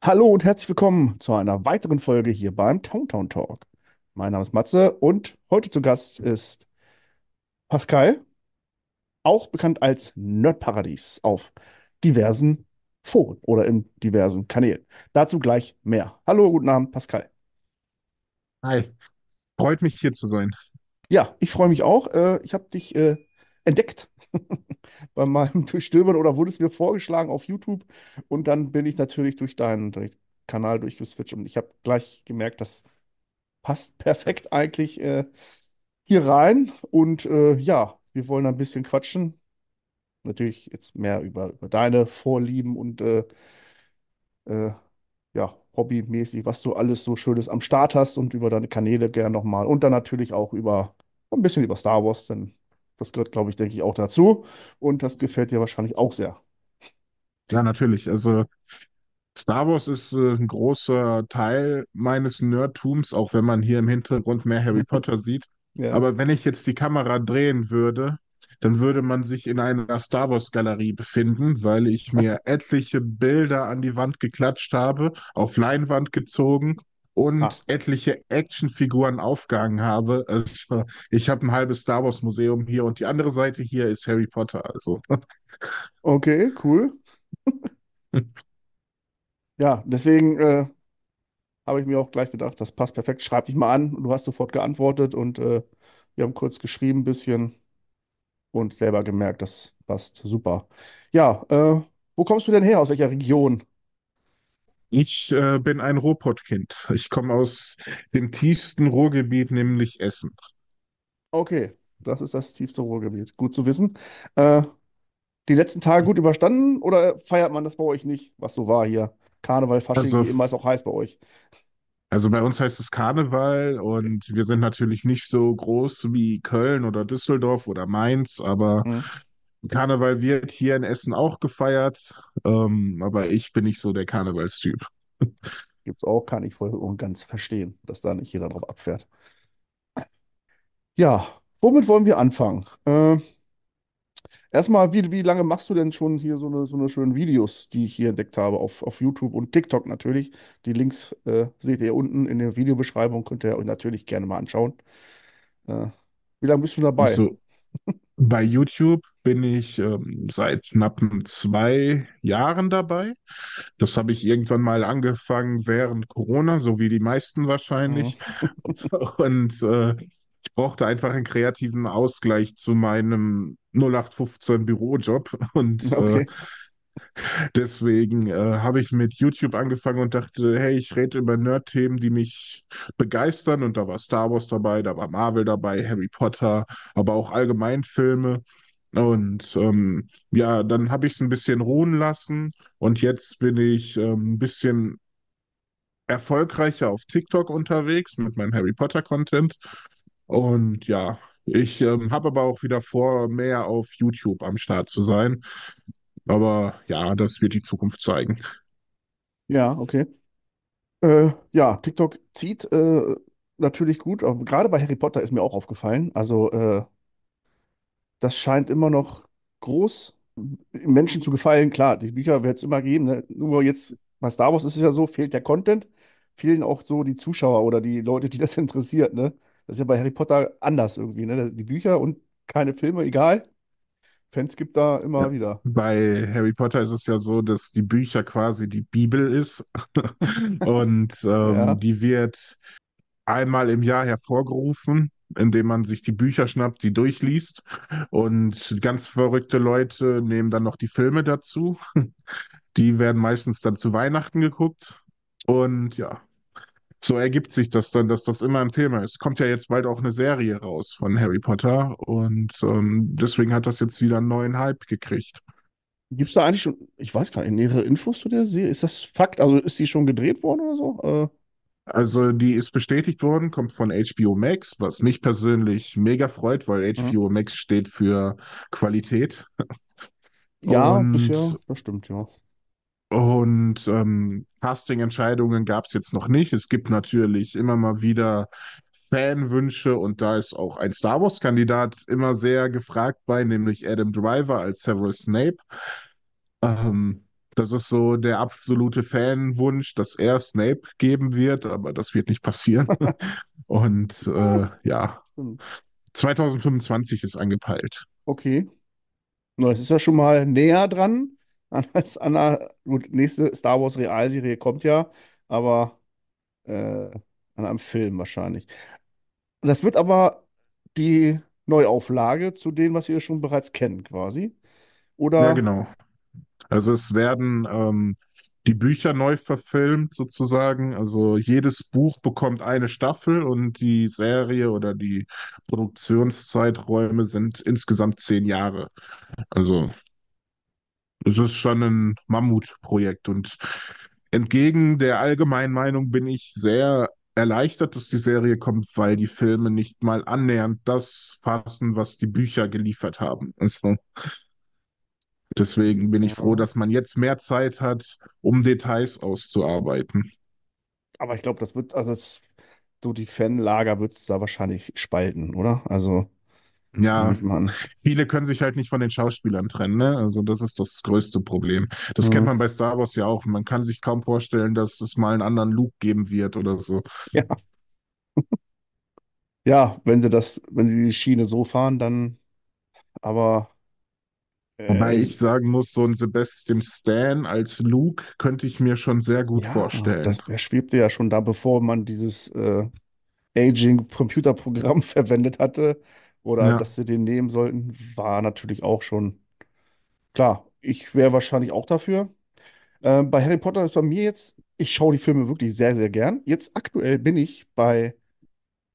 Hallo und herzlich willkommen zu einer weiteren Folge hier beim Towntown Talk. Mein Name ist Matze und heute zu Gast ist Pascal, auch bekannt als Nerdparadies auf diversen Foren oder in diversen Kanälen. Dazu gleich mehr. Hallo, guten Abend, Pascal. Hi, freut mich hier zu sein. Ja, ich freue mich auch. Äh, ich habe dich äh, entdeckt bei meinem Durchstöbern oder wurde es mir vorgeschlagen auf YouTube und dann bin ich natürlich durch deinen Kanal durchgeswitcht und ich habe gleich gemerkt, das passt perfekt eigentlich äh, hier rein. Und äh, ja, wir wollen ein bisschen quatschen. Natürlich jetzt mehr über, über deine Vorlieben und äh, äh, ja, hobbymäßig, was du alles so Schönes am Start hast und über deine Kanäle gern nochmal. Und dann natürlich auch über ein bisschen über Star Wars, denn das gehört, glaube ich, denke ich, auch dazu. Und das gefällt dir wahrscheinlich auch sehr. Ja, natürlich. Also Star Wars ist äh, ein großer Teil meines Nerdtums, auch wenn man hier im Hintergrund mehr Harry Potter sieht. Ja. Aber wenn ich jetzt die Kamera drehen würde, dann würde man sich in einer Star Wars Galerie befinden, weil ich mir etliche Bilder an die Wand geklatscht habe, auf Leinwand gezogen Und etliche Actionfiguren aufgehangen habe. Also ich habe ein halbes Star Wars Museum hier und die andere Seite hier ist Harry Potter. Also okay, cool. Ja, deswegen äh, habe ich mir auch gleich gedacht, das passt perfekt. Schreib dich mal an. Und du hast sofort geantwortet und äh, wir haben kurz geschrieben ein bisschen. und selber gemerkt, das passt super. Ja, äh, wo kommst du denn her? Aus welcher Region? Ich äh, bin ein Ruhrpottkind. Ich komme aus dem tiefsten Ruhrgebiet, nämlich Essen. Okay, das ist das tiefste Ruhrgebiet. Gut zu wissen. Äh, die letzten Tage gut überstanden oder feiert man das bei euch nicht, was so war hier? Karneval, Fasching, Also, wie immer ist auch heiß bei euch. also bei uns heißt es Karneval und wir sind natürlich nicht so groß wie Köln oder Düsseldorf oder Mainz, aber Hm. Karneval wird hier in Essen auch gefeiert. Ähm, aber ich bin nicht so der Karnevalstyp. Gibt's auch, kann ich voll und ganz verstehen, dass da nicht jeder drauf abfährt. Ja, womit wollen wir anfangen? Äh, Erstmal, wie, wie lange machst du denn schon hier so eine, so eine schönen Videos, die ich hier entdeckt habe, auf, auf YouTube und TikTok natürlich? Die Links äh, seht ihr unten in der Videobeschreibung, könnt ihr euch natürlich gerne mal anschauen. Äh, wie lange bist du dabei? So, bei YouTube bin ich ähm, seit knappen zwei Jahren dabei. Das habe ich irgendwann mal angefangen während Corona, so wie die meisten Mhm. wahrscheinlich. Und äh, ich brauchte einfach einen kreativen Ausgleich zu meinem 0815 Bürojob. Und äh, Okay, deswegen äh, habe ich mit YouTube angefangen und dachte, hey, ich rede über Nerd-Themen, die mich begeistern. Und da war Star Wars dabei, da war Marvel dabei, Harry Potter, aber auch allgemein Filme. Und ähm, ja, dann habe ich es ein bisschen ruhen lassen und jetzt bin ich ähm, ein bisschen erfolgreicher auf TikTok unterwegs mit meinem Harry Potter Content. Und ja, ich ähm, habe aber auch wieder vor, mehr auf YouTube am Start zu sein. Aber ja, das wird die Zukunft zeigen. ja, okay. Äh, ja, TikTok zieht äh, natürlich gut, gerade bei Harry Potter ist mir auch aufgefallen. Also, äh, das scheint immer noch groß Menschen zu gefallen. Klar, die Bücher wird es immer geben. Ne? Nur jetzt bei Star Wars ist es ja so, fehlt der Content, fehlen auch so die Zuschauer oder die Leute, die das interessiert. Ne? Das ist ja bei Harry Potter anders irgendwie. Ne? Die Bücher und keine Filme, egal. Fans gibt da Ja. immer wieder. Bei Harry Potter ist es ja so, dass die Bücher quasi die Bibel ist. Und ähm, Ja, die wird einmal im Jahr hervorgerufen, indem man sich die Bücher schnappt, die durchliest. Und ganz verrückte Leute nehmen dann noch die Filme dazu. Die werden meistens dann zu Weihnachten geguckt. Und ja, so ergibt sich das dann, dass das immer ein Thema ist. Kommt ja jetzt bald auch eine Serie raus von Harry Potter und ähm, deswegen hat das jetzt wieder einen neuen Hype gekriegt. gibt es da eigentlich schon, ich weiß gar nicht, nähere Infos zu der Serie? Ist das Fakt? Also ist die schon gedreht worden oder so? Äh, Also die ist bestätigt worden, kommt von HBO Max, was mich persönlich mega freut, weil. HBO Max steht für Qualität. Ja, bisher, Und das stimmt, ja. Und ähm, Casting-Entscheidungen gab es jetzt noch nicht. Es gibt natürlich immer mal wieder Fanwünsche und da ist auch ein Star Wars-Kandidat immer sehr gefragt bei, nämlich Adam Driver als Severus Snape. Ähm, Das ist so der absolute Fanwunsch, dass er Snape geben wird, aber das wird nicht passieren. Und äh, ja, stimmt. 2025 ist angepeilt. Okay. Na, Das ist ja schon mal näher dran als an der gut, nächste Star Wars Realserie kommt ja, aber äh, an einem Film wahrscheinlich. Das wird aber die Neuauflage zu dem, was wir schon bereits kennen, quasi. Ja, Oder genau. Also es werden ähm, die Bücher neu verfilmt sozusagen. Also jedes Buch bekommt eine Staffel und die Serie oder die Produktionszeiträume sind insgesamt zehn Jahre. Also es ist schon ein Mammutprojekt und entgegen der allgemeinen Meinung bin ich sehr erleichtert, dass die Serie kommt, weil die Filme nicht mal annähernd das fassen, was die Bücher geliefert haben. Also deswegen bin ich froh, dass man jetzt mehr Zeit hat, um Details auszuarbeiten. Aber ich glaube, das wird, also es, so die Fanlager wird es da wahrscheinlich spalten, oder? Also, Ja, viele können sich halt nicht von den Schauspielern trennen, ne? Also das ist das größte Problem. Das kennt Hm. man bei Star Wars ja auch. Man kann sich kaum vorstellen, dass es mal einen anderen Luke geben wird oder so. Ja. Ja, wenn sie das, wenn sie die Schiene so fahren, dann, aber Wobei äh, ich sagen muss, so ein Sebastian Stan als Luke könnte ich mir schon sehr gut ja, vorstellen. das, der schwebte ja schon da, bevor man dieses äh, Aging-Computerprogramm verwendet hatte oder Ja. dass sie den nehmen sollten, war natürlich auch schon klar. Ich wäre wahrscheinlich auch dafür. Äh, bei Harry Potter ist bei mir jetzt, ich schaue die Filme wirklich sehr, sehr gern. Jetzt aktuell bin ich bei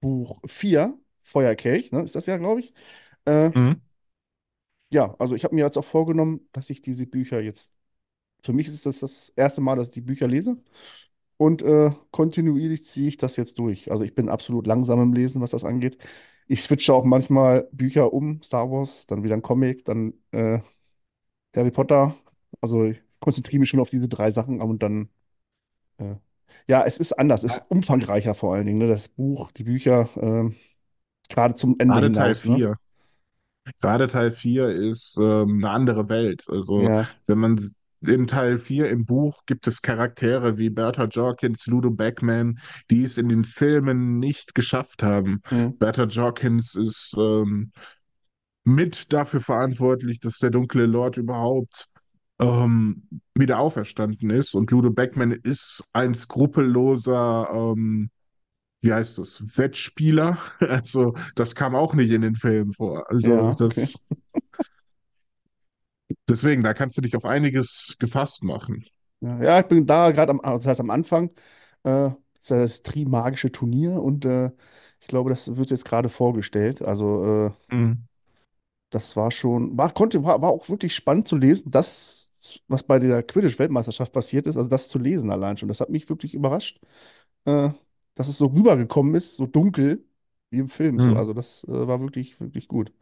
Buch 4 Feuerkelch, ne, ist das ja, glaube ich. Äh, Mhm. ja, also ich habe mir jetzt auch vorgenommen, dass ich diese Bücher jetzt, für mich ist das das erste Mal, dass ich die Bücher lese. Und äh, kontinuierlich ziehe ich das jetzt durch. Also ich bin absolut langsam im Lesen, was das angeht. Ich switche auch manchmal Bücher um, Star Wars, dann wieder ein Comic, dann äh, Harry Potter. Also ich konzentriere mich schon auf diese drei Sachen und dann, äh, ja, es ist anders, es ist umfangreicher vor allen Dingen, ne? Das Buch, die Bücher, ähm, gerade zum Ende Gerade Teil hinaus, ne? 4. Gerade Teil 4 ist ähm, eine andere Welt. Also, Ja, wenn man in Teil 4 im Buch gibt es Charaktere wie Bertha Jorkins, Ludo Beckman, die es in den Filmen nicht geschafft haben. hm, Bertha Jorkins ist ähm, mit dafür verantwortlich, dass der dunkle Lord überhaupt ähm, wieder auferstanden ist. Und Ludo Beckman ist ein skrupelloser, ähm, wie heißt das, Wettspieler. Also, das kam auch nicht in den Filmen vor. Also, ja, okay. das. Deswegen, da kannst du dich auf einiges gefasst machen. Ja, ich bin da gerade am, das heißt am Anfang, äh, ist ja das Trimagische Turnier und äh, ich glaube, das wird jetzt gerade vorgestellt. Also äh, Mhm. das war schon, war, konnte, war, war auch wirklich spannend zu lesen, das, was bei der Quidditch-Weltmeisterschaft passiert ist, also das zu lesen allein schon. Das hat mich wirklich überrascht, äh, dass es so rübergekommen ist, so dunkel wie im Film. So, Mhm. also das äh, war wirklich, wirklich gut.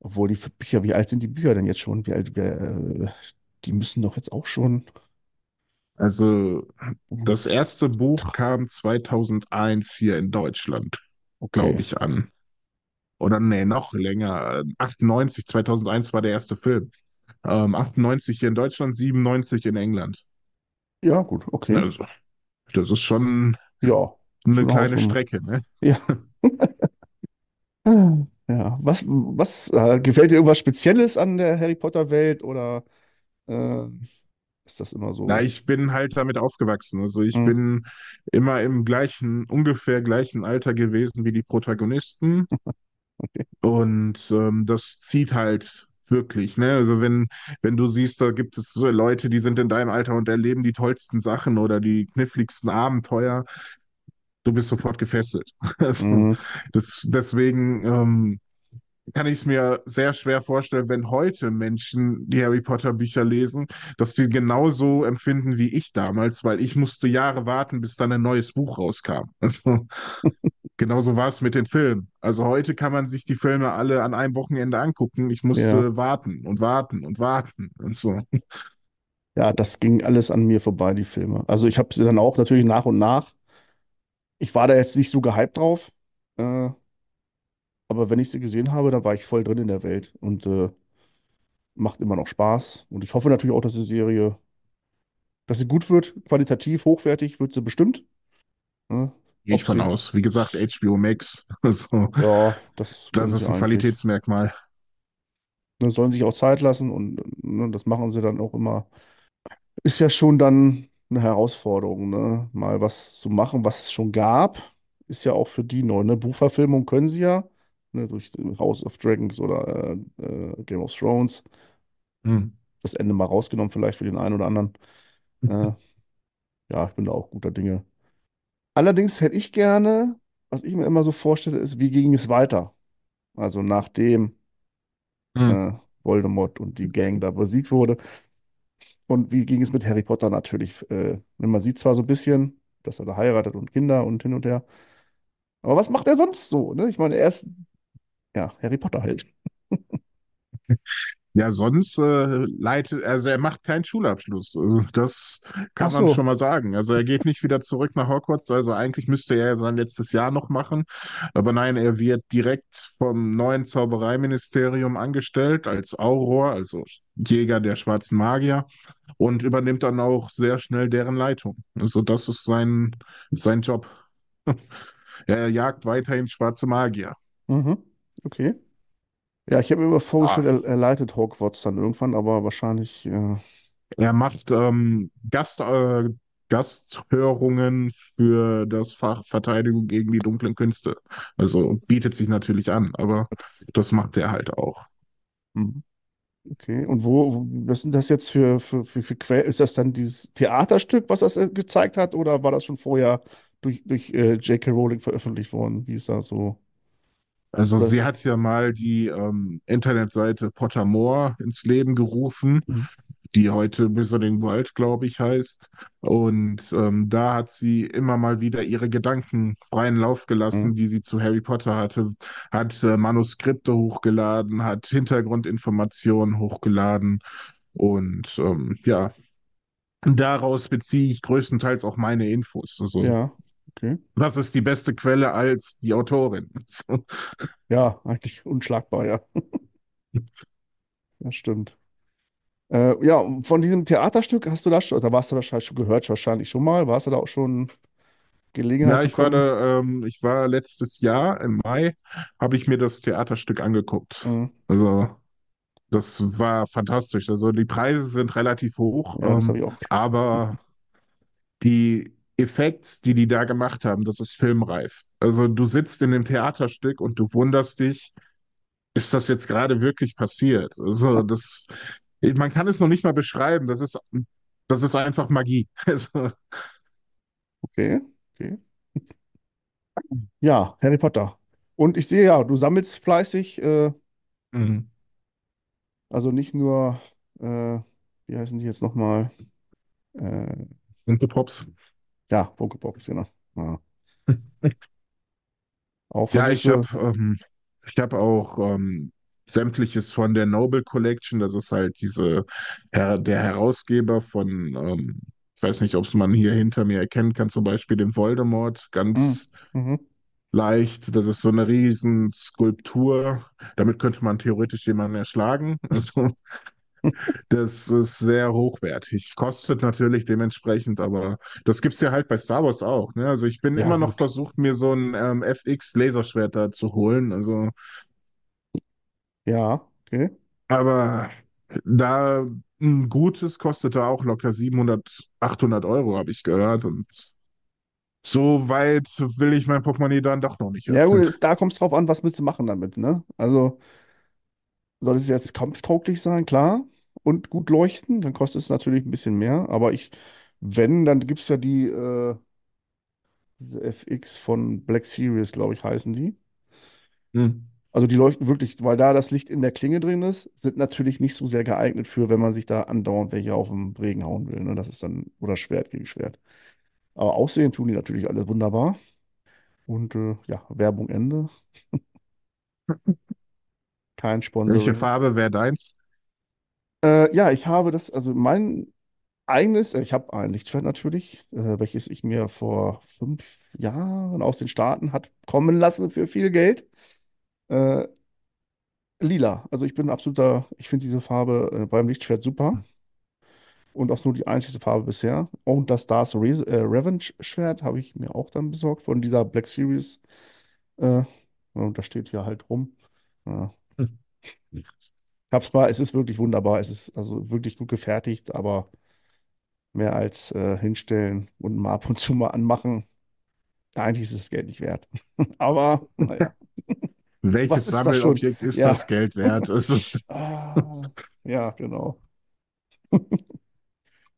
Obwohl die Bücher, wie alt sind die Bücher denn jetzt schon? Wie alt, wer, äh, die müssen doch jetzt auch schon. Also, das erste Buch kam 2001 hier in Deutschland, glaube Okay, ich, an. Oder nee, noch länger. 98, 2001 war der erste Film. Ähm, 98 hier in Deutschland, 97 in England. ja, gut, okay. Also, das ist schon Ja, eine schon eine kleine. Strecke, ne? Ja. Ja, was, was äh, gefällt dir irgendwas Spezielles an der Harry Potter-Welt oder äh, ist das immer Na, so? ich bin halt damit aufgewachsen. Also ich Hm, bin immer im gleichen, ungefähr gleichen Alter gewesen wie die Protagonisten. okay. Und ähm, das zieht halt wirklich, ne? Also wenn, wenn du siehst, da gibt es so Leute, die sind in deinem Alter und erleben die tollsten Sachen oder die kniffligsten Abenteuer, du bist sofort gefesselt. Also Hm, das, deswegen ähm, kann ich es mir sehr schwer vorstellen, wenn heute Menschen die Harry Potter Bücher lesen, dass sie genauso empfinden wie ich damals, weil ich musste Jahre warten, bis dann ein neues Buch rauskam. Also Genauso war es mit den Filmen. Also heute kann man sich die Filme alle an einem Wochenende angucken. Ich ja. musste warten und warten und warten und so. Ja, das ging alles an mir vorbei, die Filme. Also ich habe sie dann auch natürlich nach und nach. Ich war da jetzt nicht so gehypt drauf, äh, aber wenn ich sie gesehen habe, dann war ich voll drin in der Welt und äh, macht immer noch Spaß. Und ich hoffe natürlich auch, dass die Serie Dass sie gut wird, qualitativ, hochwertig, wird sie bestimmt. Ne? Gehe ich von aus. Wie gesagt, HBO Max. So, ja, das das ist ein eigentlich. Qualitätsmerkmal. Ne, sollen sich auch Zeit lassen und ne, das machen sie dann auch immer. Ist ja schon dann eine Herausforderung, ne? Mal was zu machen, was es schon gab. Ist ja auch für die neu, ne? Buchverfilmung können sie ja, ne? Durch House of Dragons oder äh, äh, Game of Thrones. Hm. Das Ende mal rausgenommen, vielleicht für den einen oder anderen. Äh, ja, ich bin da auch guter Dinge. Allerdings hätte ich gerne, was ich mir immer so vorstelle, ist, wie ging es weiter? Also nachdem Hm. äh, Voldemort und die Gang da besiegt wurde. Und wie ging es mit Harry Potter natürlich? Äh, man sieht zwar so ein bisschen, dass er da heiratet und Kinder und hin und her. Aber was macht er sonst so? Ne? Ich meine, er ist ja Harry Potter halt. Ja, sonst äh, leitet, also er macht keinen Schulabschluss. Also das kann man schon so. mal sagen. Also er geht nicht wieder zurück nach Hogwarts. Also eigentlich müsste er sein letztes Jahr noch machen. Aber nein, er wird direkt vom neuen Zaubereiministerium angestellt als Auror, also Jäger der schwarzen Magier, und übernimmt dann auch sehr schnell deren Leitung. Also das ist sein, sein Job. Er jagt weiterhin schwarze Magier. Mhm. Okay. Ja, ich habe mir immer Ah, vorgestellt, er, er leitet Hogwarts dann irgendwann, aber wahrscheinlich, äh, Er macht ähm, Gast, äh, Gasthörungen für das Fach Verteidigung gegen die dunklen Künste. Also bietet sich natürlich an, aber das macht er halt auch. mhm. okay. Und wo, wo- was sind das jetzt für, für, für, für Quellen? Ist das dann dieses Theaterstück, was das äh, gezeigt hat, oder war das schon vorher durch, durch äh, J.K. Rowling veröffentlicht worden? Wie ist da so? Also sie hat ja mal die ähm, Internetseite Pottermore ins Leben gerufen, Mhm. die heute Wizarding World, glaube ich, heißt. Und ähm, da hat sie immer mal wieder ihre Gedanken freien Lauf Mhm. gelassen, die sie zu Harry Potter hatte, hat äh, Manuskripte hochgeladen, hat Hintergrundinformationen hochgeladen. Und ähm, ja, daraus beziehe ich größtenteils auch meine Infos. Also, Ja, okay. was ist die beste Quelle als die Autorin? Ja, eigentlich unschlagbar, ja. Das stimmt. Äh, ja, von diesem Theaterstück hast du das schon, da warst du wahrscheinlich schon gehört, wahrscheinlich schon mal. Warst du da auch schon Gelegenheit Ja, ich war da, ähm, ich war letztes Jahr im Mai, habe ich mir das Theaterstück angeguckt. Mhm. Also, das war fantastisch. Also, die Preise sind relativ hoch, Ja, das ähm, ich auch. aber die Effekte, die die da gemacht haben, das ist filmreif. Also, du sitzt in dem Theaterstück und du wunderst dich, ist das jetzt gerade wirklich passiert? Also, das, man kann es noch nicht mal beschreiben. Das ist, das ist einfach Magie. Also, Okay, okay. Ja, Harry Potter. Und ich sehe ja, du sammelst fleißig, äh, mhm. also nicht nur, äh, wie heißen die jetzt nochmal? Äh, Pops. Ja, Funko Pops, genau. Ja. Auch Ja, ich habe ähm, ich hab auch ähm, sämtliches von der Noble Collection. Das ist halt diese Her der Herausgeber von, ähm, ich weiß nicht, ob es man hier hinter mir erkennen kann, zum Beispiel den Voldemort, ganz Mhm. leicht. Das ist so eine riesen Skulptur. Damit könnte man theoretisch jemanden erschlagen. Also das ist sehr hochwertig. Kostet natürlich dementsprechend, aber das gibt's ja halt bei Star Wars auch. Ne? Also ich bin Ja, immer noch gut. versucht, mir so ein ähm, FX-Laserschwert da zu holen. Also Ja, okay. Aber da ein gutes kostete auch locker 700, 800 Euro, habe ich gehört. Und so weit will ich mein Portemonnaie dann doch noch nicht Ja, gut, öffnen. es- da kommt es drauf an, was willst du machen damit, ne? Also. Soll es jetzt kampftauglich sein, klar, und gut leuchten, dann kostet es natürlich ein bisschen mehr. Aber ich, wenn, dann gibt es ja die äh, diese FX von Black Series, glaube ich, heißen die. Hm. Also die leuchten wirklich, weil da das Licht in der Klinge drin ist, sind natürlich nicht so sehr geeignet für, wenn man sich da andauernd welche auf den Regen hauen will. Ne? Das ist dann, oder Schwert gegen Schwert. Aber aussehen tun die natürlich alle wunderbar. Und äh, ja, Werbung Ende. Kein Welche Sponsoring. Farbe wäre deins? Äh, ja, ich habe das, also mein eigenes, äh, ich habe ein Lichtschwert natürlich, äh, welches ich mir vor fünf Jahren aus den Staaten hat kommen lassen für viel Geld. Äh, lila. Also ich bin absoluter, ich finde diese Farbe äh, beim Lichtschwert super. und auch nur die einzige Farbe bisher. Und das Stars Re äh, Revenge Schwert habe ich mir auch dann besorgt von dieser Black Series. Und das steht hier halt rum. Ja. Hab's mal, es ist wirklich wunderbar. Es ist also wirklich gut gefertigt, aber mehr als äh, hinstellen und mal ab und zu mal anmachen. Eigentlich ist das Geld nicht wert. Aber naja, was Welches ist das schon? Sammelobjekt ist Ja. das Geld wert? Also, Ah, ja, genau.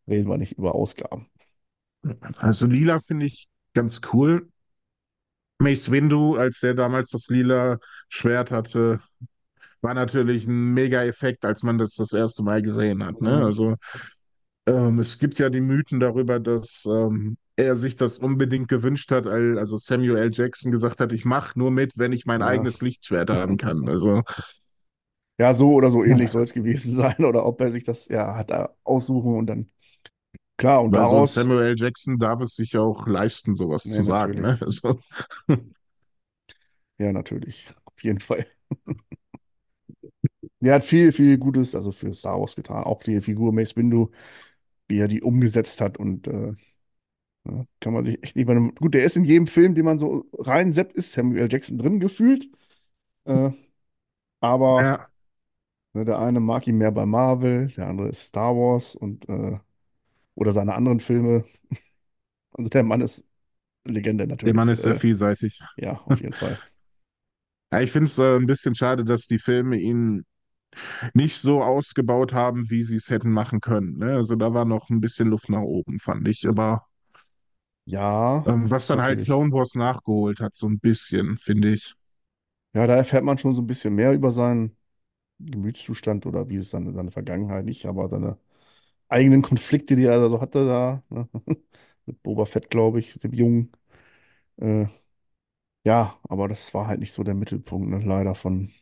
Reden wir nicht über Ausgaben. also lila finde ich ganz cool. Mace Windu, als der damals das lila Schwert hatte, war natürlich ein Mega-Effekt, als man das das erste Mal gesehen hat. Ne? Mhm. Also ähm, es gibt ja die Mythen darüber, dass ähm, er sich das unbedingt gewünscht hat, also Samuel L. Jackson gesagt hat, ich mache nur mit, wenn ich mein Ja. eigenes Lichtschwert haben kann. Also Ja, so oder so ähnlich soll es gewesen sein. Oder ob er sich das ja hat aussuchen und dann. Klar, und weil so daraus. Samuel L. Jackson darf es sich auch leisten, sowas Ne, zu sagen. Ne? Also, Ja, natürlich. Auf jeden Fall. Er hat viel, viel Gutes, also für Star Wars getan. Auch die Figur Mace Windu, wie er die umgesetzt hat. Und äh, ja, kann man sich echt nicht mehr. Gut, der ist in jedem Film, den man so reinseppt, ist Samuel. Jackson drin gefühlt. Äh, aber ja, ne, der eine mag ihn mehr bei Marvel, der andere ist Star Wars und äh, oder seine anderen Filme. Also der Mann ist Legende der Mann natürlich. ist sehr Äh, vielseitig. ja, auf jeden Fall. Ja, ich finde es äh, ein bisschen schade, dass die Filme ihn nicht so ausgebaut haben, wie sie es hätten machen können. Ne? Also da war noch ein bisschen Luft nach oben, fand ich. Aber Ja, ähm, was dann halt. Clone Wars nachgeholt hat, so ein bisschen, finde ich. Ja, da erfährt man schon so ein bisschen mehr über seinen Gemütszustand oder wie es dann seine Vergangenheit nicht, aber seine eigenen Konflikte, die er so hatte da, ne? Mit Boba Fett, glaube ich, dem Jungen. Äh, ja, aber das war halt nicht so der Mittelpunkt, ne? Leider von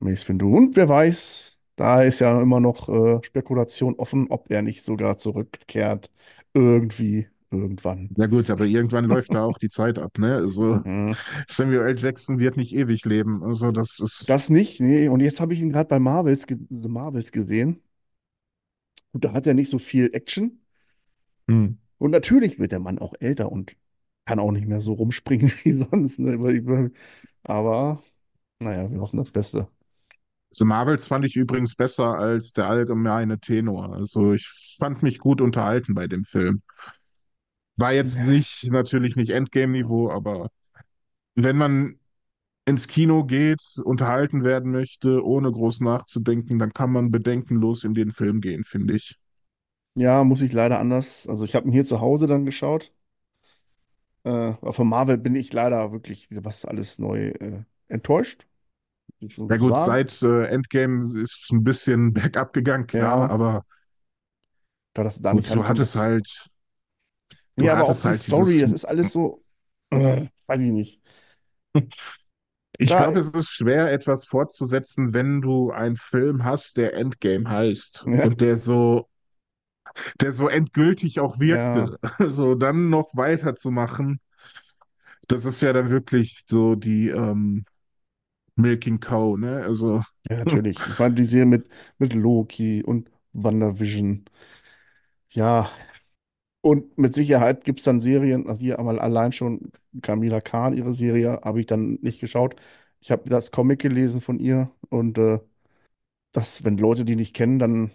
Mace Windu. Und wer weiß, da ist ja immer noch äh, Spekulation offen, ob er nicht sogar zurückkehrt. Irgendwie, irgendwann. Ja gut, aber irgendwann läuft da auch die Zeit ab, ne? Also Mhm. Samuel L. Jackson wird nicht ewig leben. Also das ist, Das nicht, nee. Und jetzt habe ich ihn gerade bei Marvels, The Marvels gesehen. Und da hat er nicht so viel Action. hm. Und natürlich wird der Mann auch älter und kann auch nicht mehr so rumspringen wie sonst. Ne? Aber naja, wir hoffen das Beste. The Marvels fand ich übrigens besser als der allgemeine Tenor. Also ich fand mich gut unterhalten bei dem Film. War jetzt nicht, natürlich nicht Endgame-Niveau, aber wenn man ins Kino geht, unterhalten werden möchte, ohne groß nachzudenken, dann kann man bedenkenlos in den Film gehen, finde ich. Ja, muss ich leider anders. Also ich habe ihn hier zu Hause dann geschaut. Äh, aber von Marvel bin ich leider wirklich, was alles neu, äh, enttäuscht, Ja so gut, sagen. seit äh, Endgame ist es ein bisschen bergab gegangen, klar, Ja, aber da das gut, du rankommt, hattest das. halt, du aber auch die halt Story, das ist alles so, äh, weiß ich nicht. ich glaube, es ist schwer, etwas fortzusetzen, wenn du einen Film hast, der Endgame heißt ja, und der so, der so endgültig auch ja, wirkte. Also dann noch weiterzumachen, das ist ja dann wirklich so die ähm, Milking Cow, ne? Also ja, natürlich. Ich meine, die Serie mit, mit Loki und WandaVision. Ja, Und mit Sicherheit gibt es dann Serien, also hier einmal allein schon Camila Khan, ihre Serie, habe ich dann nicht geschaut. Ich habe das Comic gelesen von ihr und äh, das, wenn Leute die nicht kennen, dann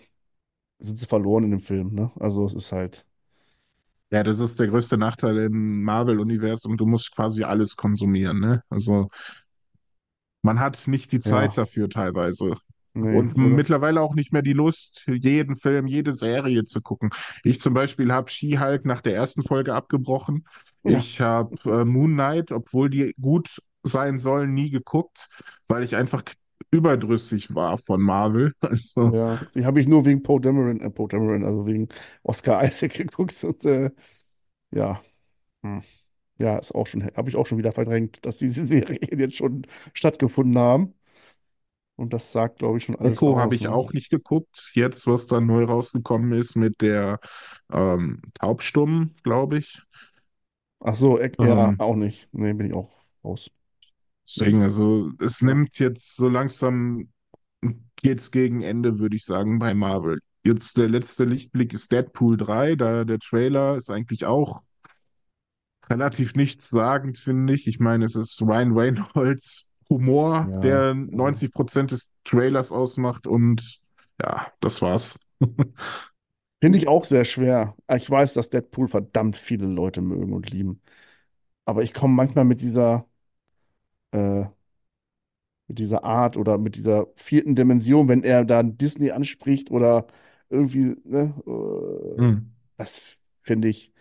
sind sie verloren in dem Film, ne? Also es ist halt, Ja, das ist der größte Nachteil im Marvel-Universum. Du musst quasi alles konsumieren, ne? Also man hat nicht die ja, Zeit dafür teilweise. nee, Und oder? mittlerweile auch nicht mehr die Lust, jeden Film, jede Serie zu gucken. Ich zum Beispiel habe She-Hulk nach der ersten Folge abgebrochen. Ja, Ich habe äh, Moon Knight, obwohl die gut sein sollen, nie geguckt, weil ich einfach überdrüssig war von Marvel. Also, ja. Die habe ich nur wegen Poe Dameron, äh, Poe Dameron, also wegen Oscar Isaac geguckt und äh, ja, hm. Ja, ist auch schon, habe ich auch schon wieder verdrängt, dass diese Serien jetzt schon stattgefunden haben. Und das sagt, glaube ich, schon alles Echo habe ich ne? auch nicht geguckt. Jetzt, was dann neu rausgekommen ist mit der ähm, Taubstummen, glaube ich. Ach so, Eck- ja, Ähm, auch nicht. Nee, bin ich auch raus. deswegen, also es ja, nimmt jetzt so langsam, geht's gegen Ende, würde ich sagen, bei Marvel. jetzt der letzte Lichtblick ist Deadpool 3, da der Trailer ist eigentlich auch relativ nichtssagend, finde ich. Ich meine, es ist Ryan Reynolds Humor, Ja, der ja. 90 Prozent des Trailers ausmacht und ja, das war's. Finde ich auch sehr schwer. Ich weiß, dass Deadpool verdammt viele Leute mögen und lieben. Aber ich komme manchmal mit dieser, äh, mit dieser Art oder mit dieser vierten Dimension, wenn er da Disney anspricht oder irgendwie, ne, äh, Hm. das finde ich,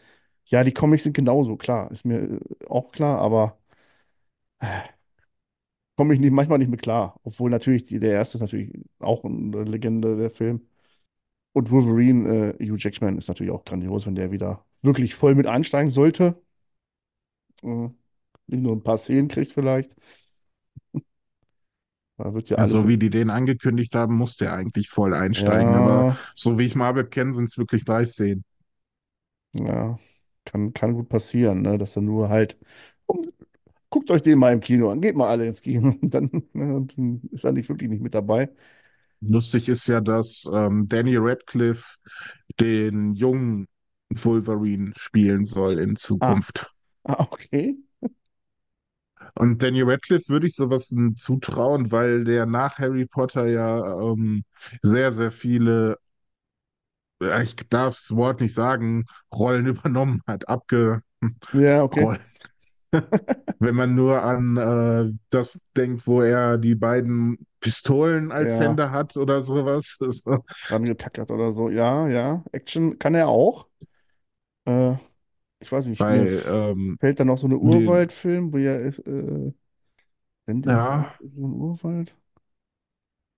ja, die Comics sind genauso, klar, ist mir äh, auch klar, aber komme ich nicht, manchmal nicht mit klar. Obwohl natürlich die, der erste ist natürlich auch eine Legende, der Film. Und Wolverine, äh, Hugh Jackman ist natürlich auch grandios, wenn der wieder wirklich voll mit einsteigen sollte. Äh, nicht nur ein paar Szenen kriegt vielleicht. Da wird ja alles so wie in, die den angekündigt haben, muss der eigentlich voll einsteigen. Aber ja, so wie ich Marvel kenne, sind es wirklich drei Szenen. ja, kann, kann gut passieren, ne? Dass er nur halt, um, guckt euch den mal im Kino an, geht mal alle ins Kino. Und dann, ne, und dann ist er nicht wirklich nicht mit dabei. Lustig ist ja, dass ähm, Danny Radcliffe den jungen Wolverine spielen soll in Ah, Zukunft. ah, okay. Und Danny Radcliffe würde ich sowas zutrauen, weil der nach Harry Potter ja ähm, sehr, sehr viele, ich darf das Wort nicht sagen, Rollen übernommen hat, abgerollt. Ja, okay. Wenn man nur an äh, das denkt, wo er die beiden Pistolen als Ja, Hände hat oder sowas. Rangetackert oder so. Ja, ja. Action kann er auch. Äh, ich weiß nicht, bei ähm, fällt da noch so eine Urwaldfilm, wo er, äh, ja, so einen Urwald?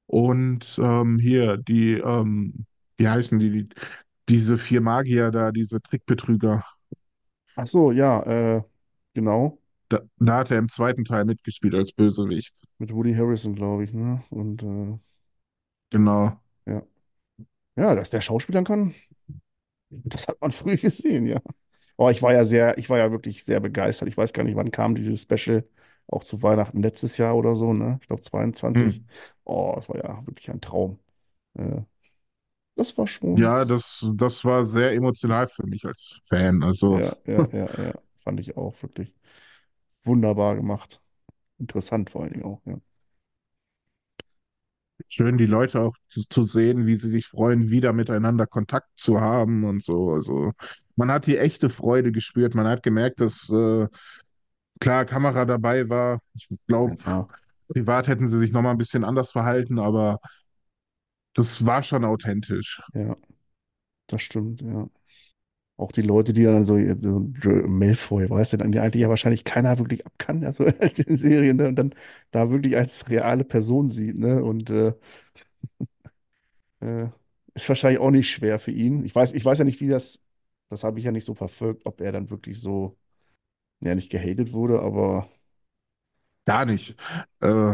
und ähm, hier, die, ähm, wie heißen die, die, diese vier Magier da, diese Trickbetrüger. Ach so, ja, äh, genau. Da, da hat er im zweiten Teil mitgespielt als Bösewicht. Mit Woody Harrelson, glaube ich, ne? Und äh, Genau. ja. Ja, dass der Schauspielern kann, das hat man früh gesehen, ja. Aber ich war ja sehr, ich war ja wirklich sehr begeistert. Ich weiß gar nicht, wann kam dieses Special, auch zu Weihnachten letztes Jahr oder so, ne? Ich glaube 22. Hm. Oh, das war ja wirklich ein Traum. Äh, das war schon, Ja, das, das war sehr emotional für mich als Fan. Also ja, ja, ja, ja, fand ich auch wirklich wunderbar gemacht. Interessant vor allen Dingen auch, ja. schön, die Leute auch zu, zu sehen, wie sie sich freuen, wieder miteinander Kontakt zu haben und so. Also man hat die echte Freude gespürt. Man hat gemerkt, dass äh, klar Kamera dabei war. Ich glaube, Ja, privat hätten sie sich nochmal ein bisschen anders verhalten, aber das war schon authentisch. ja, das stimmt, ja. Auch die Leute, die dann so, so Malfoy, weißt du, die eigentlich ja wahrscheinlich keiner wirklich ab kann, also als in Serien, ne? Und dann da wirklich als reale Person sieht, ne? Und äh, äh, ist wahrscheinlich auch nicht schwer für ihn. Ich weiß, ich weiß ja nicht, wie das, das habe ich ja nicht so verfolgt, ob er dann wirklich so, ja, nicht gehatet wurde, aber Gar nicht.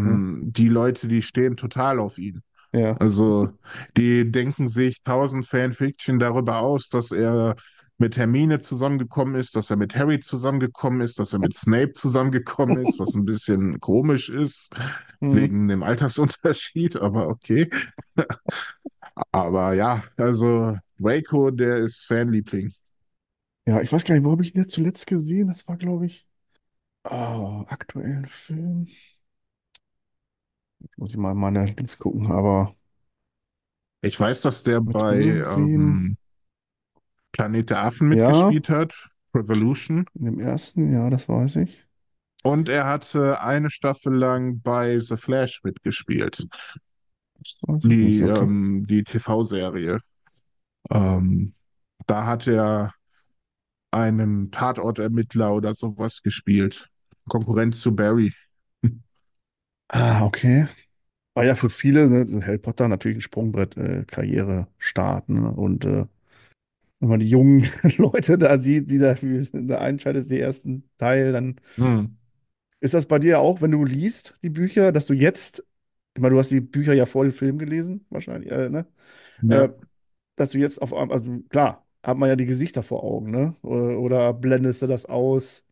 ne? Ähm, die Leute, die stehen total auf ihn. Ja. Also, die denken sich tausend Fanfiction darüber aus, dass er mit Hermine zusammengekommen ist, dass er mit Harry zusammengekommen ist, dass er mit Snape zusammengekommen ist, was ein bisschen komisch ist, Hm. wegen dem Altersunterschied, aber okay. Aber ja, also Draco, der ist Fanliebling. Ja, ich weiß gar nicht, wo habe ich ihn zuletzt gesehen? Das war, glaube ich, ah, aktuellen Film. Muss ich mal in meine Links gucken, aber Ich weiß, dass der mit bei irgendwem. ähm, Planet der Affen Ja, mitgespielt hat, Revolution. in dem ersten, ja, das weiß ich. Und er hatte eine Staffel lang bei The Flash mitgespielt, Das weiß ich nicht, die, okay. ähm, die TV-Serie. Ähm, da hat er einen Tatortermittler oder sowas gespielt. Konkurrenz zu Barry. Ah, okay. War ja für viele, ne, Harry Potter natürlich ein Sprungbrett, äh, Karrierestart, ne? Und äh, wenn man die jungen Leute da sieht, die dafür da einschaltest, den ersten Teil, dann Hm. ist das bei dir auch, wenn du liest, die Bücher, dass du jetzt, ich meine, du hast die Bücher ja vor dem Film gelesen, wahrscheinlich, äh, ne? Äh, Ja, dass du jetzt auf einmal, also klar, hat man ja die Gesichter vor Augen, ne? Oder, oder blendest du das aus?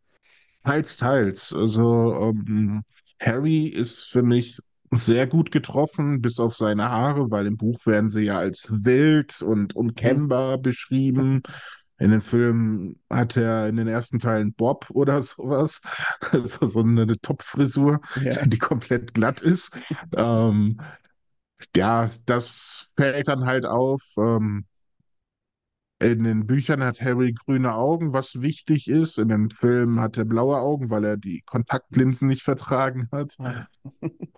teils, teils. Also ähm, Harry ist für mich sehr gut getroffen, bis auf seine Haare, weil im Buch werden sie ja als wild und Hm. unkennbar beschrieben. In den Filmen hat er in den ersten Teilen Bob oder sowas, also so eine Topfrisur, Ja, die komplett glatt ist. Ähm, ja, das fällt dann halt auf. Ähm, in den Büchern hat Harry grüne Augen, was wichtig ist. In den Filmen hat er blaue Augen, weil er die Kontaktlinsen nicht vertragen hat.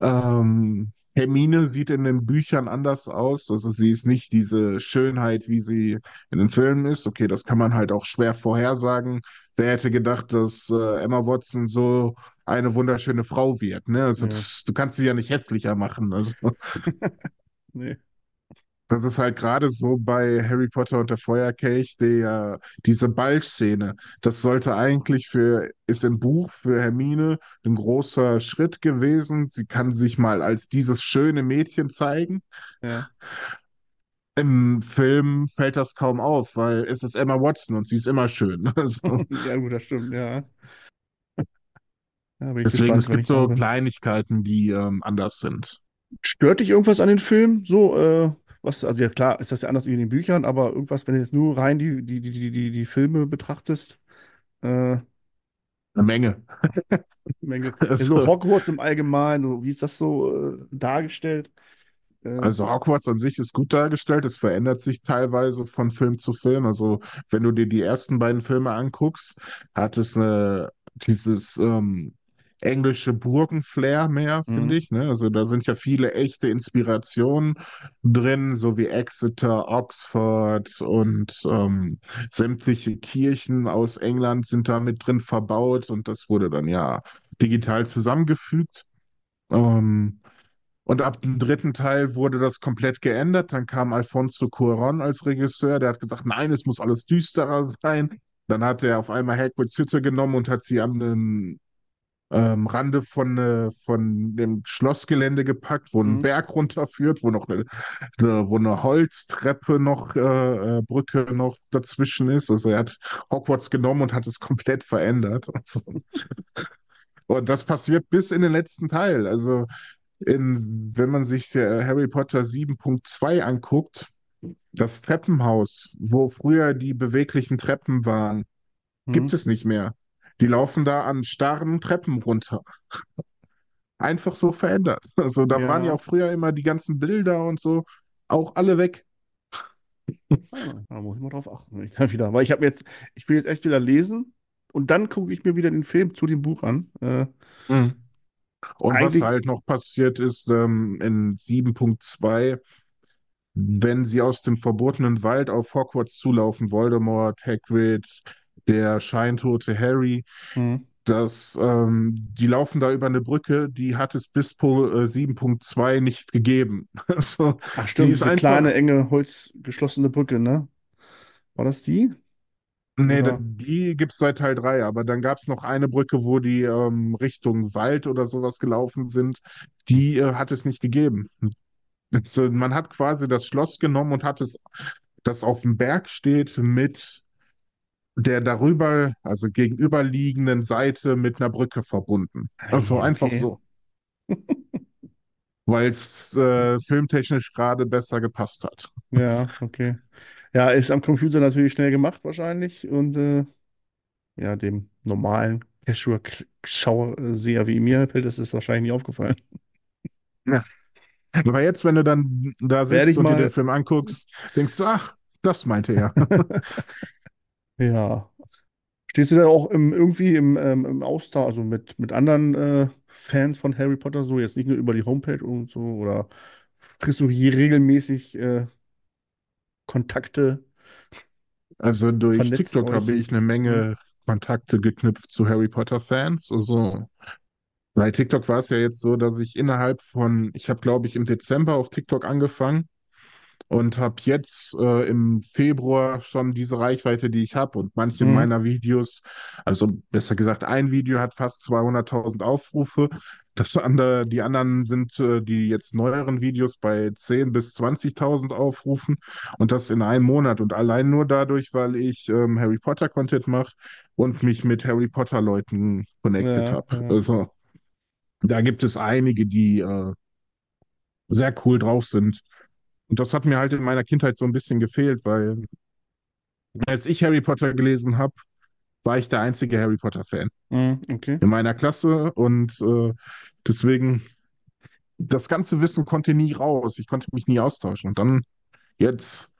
Ähm, Hermine sieht in den Büchern anders aus. Also sie ist nicht diese Schönheit, wie sie in den Filmen ist. Okay, das kann man halt auch schwer vorhersagen. Wer hätte gedacht, dass äh, Emma Watson so eine wunderschöne Frau wird, ne? Also ja. das, du kannst sie ja nicht hässlicher machen. Also Nee. Das ist halt gerade so bei Harry Potter und der Feuerkelch, der, diese Ballszene. Das sollte eigentlich für, ist im Buch für Hermine ein großer Schritt gewesen. Sie kann sich mal als dieses schöne Mädchen zeigen. Ja. Im Film fällt das kaum auf, weil es ist Emma Watson und sie ist immer schön. Also, Ja, gut, das stimmt, ja. Ich deswegen, gespannt, es gibt so. Kleinigkeiten, die ähm, anders sind. Stört dich irgendwas an den Film? So, äh, was, also ja klar, ist das ja anders wie in den Büchern, aber irgendwas, wenn du jetzt nur rein die, die, die, die, die, die Filme betrachtest, äh, Eine Menge. Menge, ja, so Also, Hogwarts im Allgemeinen, wie ist das so äh, dargestellt? Äh, Also Hogwarts an sich ist gut dargestellt. Es verändert sich teilweise von Film zu Film. Also wenn du dir die ersten beiden Filme anguckst, hat es eine, dieses ähm, englische Burgen-Flair mehr, finde mhm, ich. Ne? Also da sind ja viele echte Inspirationen drin, so wie Exeter, Oxford und ähm, sämtliche Kirchen aus England sind da mit drin verbaut und das wurde dann ja digital zusammengefügt. Ähm, und ab dem dritten Teil wurde das komplett geändert. Dann kam Alfonso Cuarón als Regisseur, der hat gesagt, nein, es muss alles düsterer sein. Dann hat er auf einmal Hagrids Hütte genommen und hat sie an den ähm, Rande von, äh, von dem Schlossgelände gepackt, wo ein mhm, Berg runterführt, wo noch eine, eine, wo eine Holztreppe noch, äh, äh, Brücke noch dazwischen ist. Also er hat Hogwarts genommen und hat es komplett verändert. Und das passiert bis in den letzten Teil. Also in, wenn man sich der Harry Potter 7.2 anguckt, das Treppenhaus, wo früher die beweglichen Treppen waren, gibt mhm, es nicht mehr. Die laufen da an starren Treppen runter. Einfach so verändert. Also da waren ja ja. auch früher immer die ganzen Bilder und so, auch alle weg. Ah, da muss ich mal drauf achten. wenn Ich dann wieder, weil ich habe jetzt, ich will jetzt echt wieder lesen und dann gucke ich mir wieder den Film zu dem Buch an. Äh, Mhm. Und was halt noch passiert ist, ähm, in 7.2 Wenn sie aus dem verbotenen Wald auf Hogwarts zulaufen, Voldemort, Hagrid, der scheintote Harry, mhm. das, ähm, die laufen da über eine Brücke, die hat es bis po, äh, 7.2 nicht gegeben. Also, Ach die stimmt, ist diese kleine, einfach, enge, holzgeschlossene Brücke, ne? War das die? nee, Oder? die gibt es seit Teil 3, aber dann gab es noch eine Brücke, wo die ähm, Richtung Wald oder sowas gelaufen sind. Die äh, hat es nicht gegeben. Also, man hat quasi das Schloss genommen und hat es, das auf dem Berg steht, mit der darüber, also gegenüberliegenden Seite mit einer Brücke verbunden. Also Ei, einfach okay. so, weil es äh, filmtechnisch gerade besser gepasst hat. Ja, okay. Ja, ist am Computer natürlich schnell gemacht wahrscheinlich und äh, ja, dem normalen Casual-Schauer-Seher wie mir fällt das ist wahrscheinlich nie aufgefallen. Ja. Aber jetzt, wenn du dann da sitzt und dir den mal. Film anguckst, denkst du, ach, das meinte er. Ja. Stehst du dann auch im, irgendwie im, ähm, im Austausch, also mit, mit anderen äh, Fans von Harry Potter so, jetzt nicht nur über die Homepage und so, oder kriegst du hier regelmäßig äh, Kontakte, Also durch vernetzt TikTok habe euch? ich eine Hm? Menge Kontakte geknüpft zu Harry Potter-Fans. Also bei TikTok war es ja jetzt so, dass ich innerhalb von, ich habe glaube ich im Dezember auf TikTok angefangen und habe jetzt äh, im Februar schon diese Reichweite, die ich habe. Und manche Hm? meiner Videos, also besser gesagt, ein Video hat fast 200.000 Aufrufe. Das andere, die anderen sind äh, die jetzt neueren Videos bei 10.000 bis 20.000 Aufrufen und das in einem Monat. Und allein nur dadurch, weil ich ähm, Harry Potter Content mache und mich mit Harry Potter Leuten connected Ja, habe. ja. Also, Da gibt es einige, die äh, sehr cool drauf sind. Und das hat mir halt in meiner Kindheit so ein bisschen gefehlt, weil als ich Harry Potter gelesen habe, war ich der einzige Harry Potter-Fan Mhm, okay. in meiner Klasse und äh, deswegen das ganze Wissen konnte nie raus. Ich konnte mich nie austauschen. Und dann jetzt,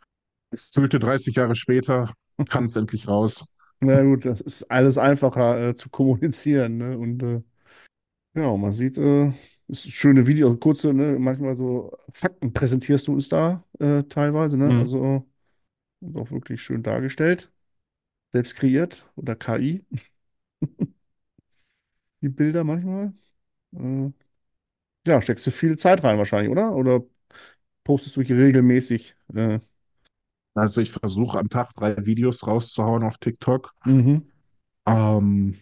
gefühlte 30 Jahre später, kann es endlich raus. Na gut, das ist alles einfacher äh, zu kommunizieren, ne? Und äh, ja, man sieht, äh, ist schöne Videos, kurze, ne? Manchmal so Fakten präsentierst du uns da äh, teilweise, ne? Hm. Also ist auch wirklich schön dargestellt, selbst kreiert oder KI, die Bilder manchmal. Äh, ja, steckst du viel Zeit rein wahrscheinlich, oder? Oder postest du hier regelmäßig? Äh, Also ich versuche am Tag drei Videos rauszuhauen auf TikTok. mhm. Ähm,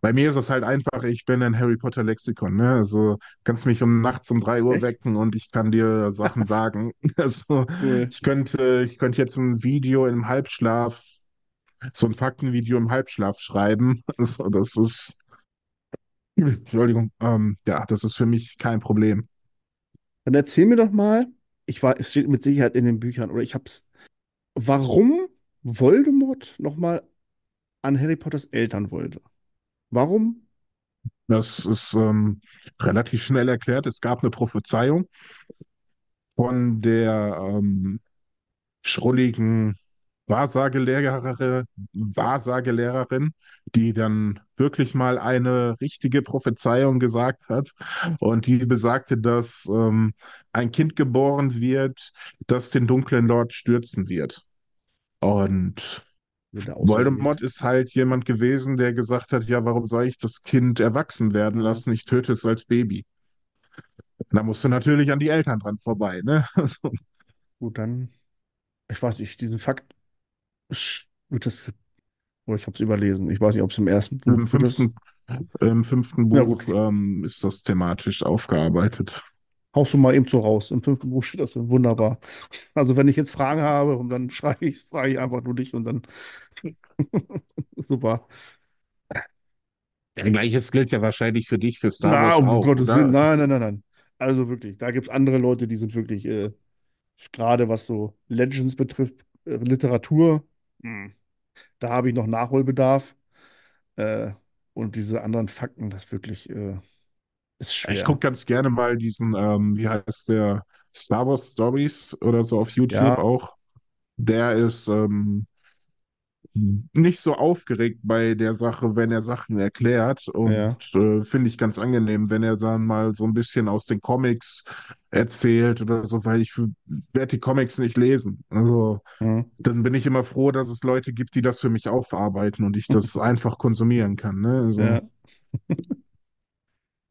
bei mir ist es halt einfach, ich bin ein Harry Potter Lexikon, ne? Also kannst mich um nachts um drei Uhr Echt? wecken und ich kann dir Sachen sagen. Also Cool. ich könnte, ich könnte jetzt ein Video im Halbschlaf, so ein Faktenvideo im Halbschlaf schreiben. Also das ist, Entschuldigung, ähm, ja, das ist für mich kein Problem. Dann erzähl mir doch mal, ich war, es steht mit Sicherheit in den Büchern, oder ich hab's, warum Voldemort nochmal an Harry Potters Eltern wollte. Warum? Das ist ähm, relativ schnell erklärt. Es gab eine Prophezeiung von der ähm, schrulligen Wahrsagelehrerin, Wahrsagelehrerin, die dann wirklich mal eine richtige Prophezeiung gesagt hat. Und die besagte, dass ähm, ein Kind geboren wird, das den dunklen Lord stürzen wird. Und Voldemort ist halt jemand gewesen, der gesagt hat, ja, warum soll ich das Kind erwachsen werden lassen? Ich töte es als Baby. Da musst du natürlich an die Eltern dran vorbei, ne? Also, Gut, dann, ich weiß nicht, diesen Fakt wird das, oder ich habe es überlesen. Ich weiß nicht, ob es im ersten Buch im fünften, im fünften Buch ähm, ist das thematisch aufgearbeitet. Haust du mal eben so raus. Im fünften Buch steht das wunderbar. Also wenn ich jetzt Fragen habe, und dann frage ich, frage ich einfach nur dich und dann super. Gleiches gilt ja wahrscheinlich für dich, für Star Na, Wars um auch, Gottes Willen, nein, nein, nein, nein. Also wirklich, da gibt es andere Leute, die sind wirklich, äh, gerade was so Legends betrifft, äh, Literatur, hm, da habe ich noch Nachholbedarf. Äh, und diese anderen Fakten, das wirklich ist Ich schwer. gucke ganz gerne mal diesen, ähm, wie heißt der, Star Wars Stories oder so auf YouTube Ja, auch. Der ist ähm, nicht so aufgeregt bei der Sache, wenn er Sachen erklärt und ja. äh, finde ich ganz angenehm, wenn er dann mal so ein bisschen aus den Comics erzählt oder so, weil ich werde die Comics nicht lesen. Also hm, dann bin ich immer froh, dass es Leute gibt, die das für mich aufarbeiten und ich das einfach konsumieren kann, ne? Also, Ja,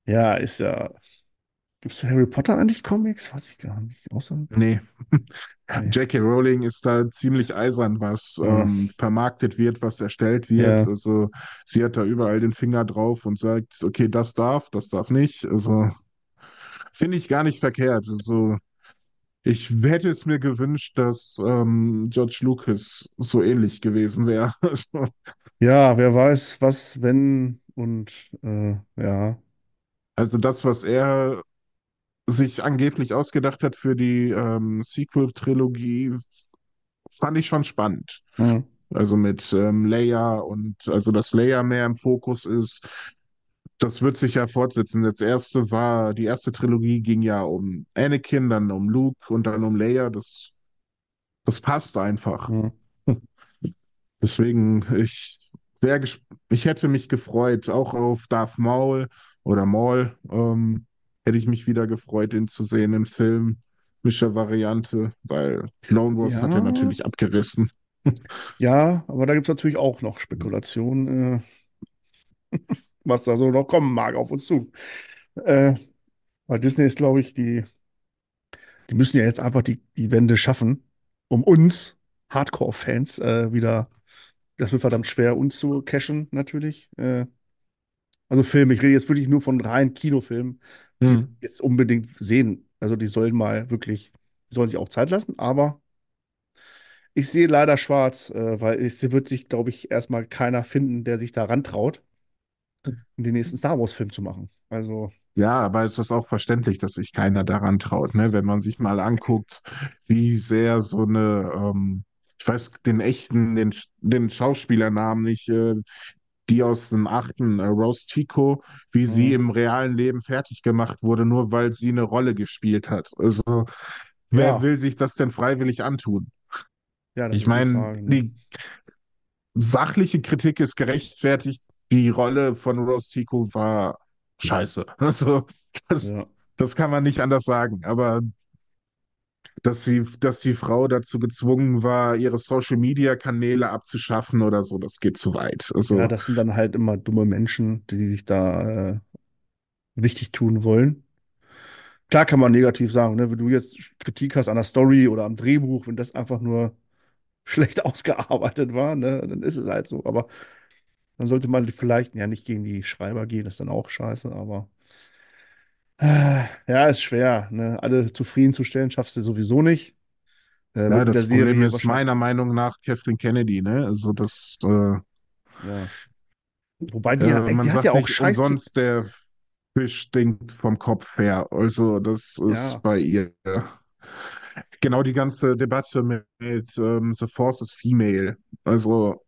ja, ist ja. Gibt es für Harry Potter eigentlich Comics? Weiß ich gar nicht. Außer. nee. Nee. J.K. Rowling ist da ziemlich eisern, was Hm, ähm, vermarktet wird, was erstellt wird. ja, Also sie hat da überall den Finger drauf und sagt, okay, das darf, das darf nicht. Also finde ich gar nicht verkehrt. Also ich hätte es mir gewünscht, dass ähm, George Lucas so ähnlich gewesen wäre. Also, ja, wer weiß, was, wenn und äh, ja, also das, was er sich angeblich ausgedacht hat für die ähm, Sequel-Trilogie, fand ich schon spannend. hm, Also mit ähm, Leia und also dass Leia mehr im Fokus ist. Das wird sich ja fortsetzen. Das erste war, die erste Trilogie ging ja um Anakin, dann um Luke und dann um Leia. Das, das passt einfach. hm. Deswegen, ich ges- ich hätte mich gefreut, auch auf Darth Maul oder Maul, ähm, hätte ich mich wieder gefreut, ihn zu sehen im Film. Mischer Variante, weil Clone Wars hat ja Ja, natürlich abgerissen. ja, aber da gibt es natürlich auch noch Spekulationen, äh, was da so noch kommen mag auf uns zu. Äh, weil Disney ist, glaube ich, die, die müssen ja jetzt einfach die, die Wende schaffen, um uns Hardcore-Fans äh, wieder, das wird verdammt schwer, uns zu cashen, natürlich. Äh, also Filme, ich rede jetzt wirklich nur von reinen Kinofilmen, die Hm. jetzt unbedingt sehen. Also die sollen mal wirklich, die sollen sich auch Zeit lassen, aber ich sehe leider schwarz, äh, weil es wird sich, glaube ich, erstmal keiner finden, der sich da rantraut. den nächsten Star Wars-Film zu machen. Also, Ja, aber es ist auch verständlich, dass sich keiner daran traut, ne? Wenn man sich mal anguckt, wie sehr so eine, ähm, ich weiß den echten, den, den Schauspielernamen nicht, äh, die aus dem achten, äh, Rose Tico, wie sie mhm. im realen Leben fertig gemacht wurde, nur weil sie eine Rolle gespielt hat. Also, wer ja, will sich das denn freiwillig antun? ja, Ich meine, ne? die sachliche Kritik ist gerechtfertigt. Die Rolle von Rose Tico war scheiße. Also, das, Ja, das kann man nicht anders sagen. Aber dass sie, dass die Frau dazu gezwungen war, ihre Social-Media-Kanäle abzuschaffen oder so, das geht zu weit. ja, Also, das sind dann halt immer dumme Menschen, die sich da äh, wichtig tun wollen. Klar kann man negativ sagen, ne? Wenn du jetzt Kritik hast an der Story oder am Drehbuch, wenn das einfach nur schlecht ausgearbeitet war, ne, dann ist es halt so. Aber dann sollte man vielleicht ja nicht gegen die Schreiber gehen, das ist dann auch scheiße, aber ja, ist schwer, ne? Alle zufriedenzustellen, schaffst du sowieso nicht. Äh, ja, das Problem ist meiner Meinung nach Kathleen Kennedy, ne? Also, das, äh, ja. Wobei die, äh, die man ja sagt auch nicht scheiß, umsonst, der Fisch stinkt vom Kopf her. Also, das ist ja, bei ihr. Genau die ganze Debatte mit, mit ähm, The Force is Female. Also,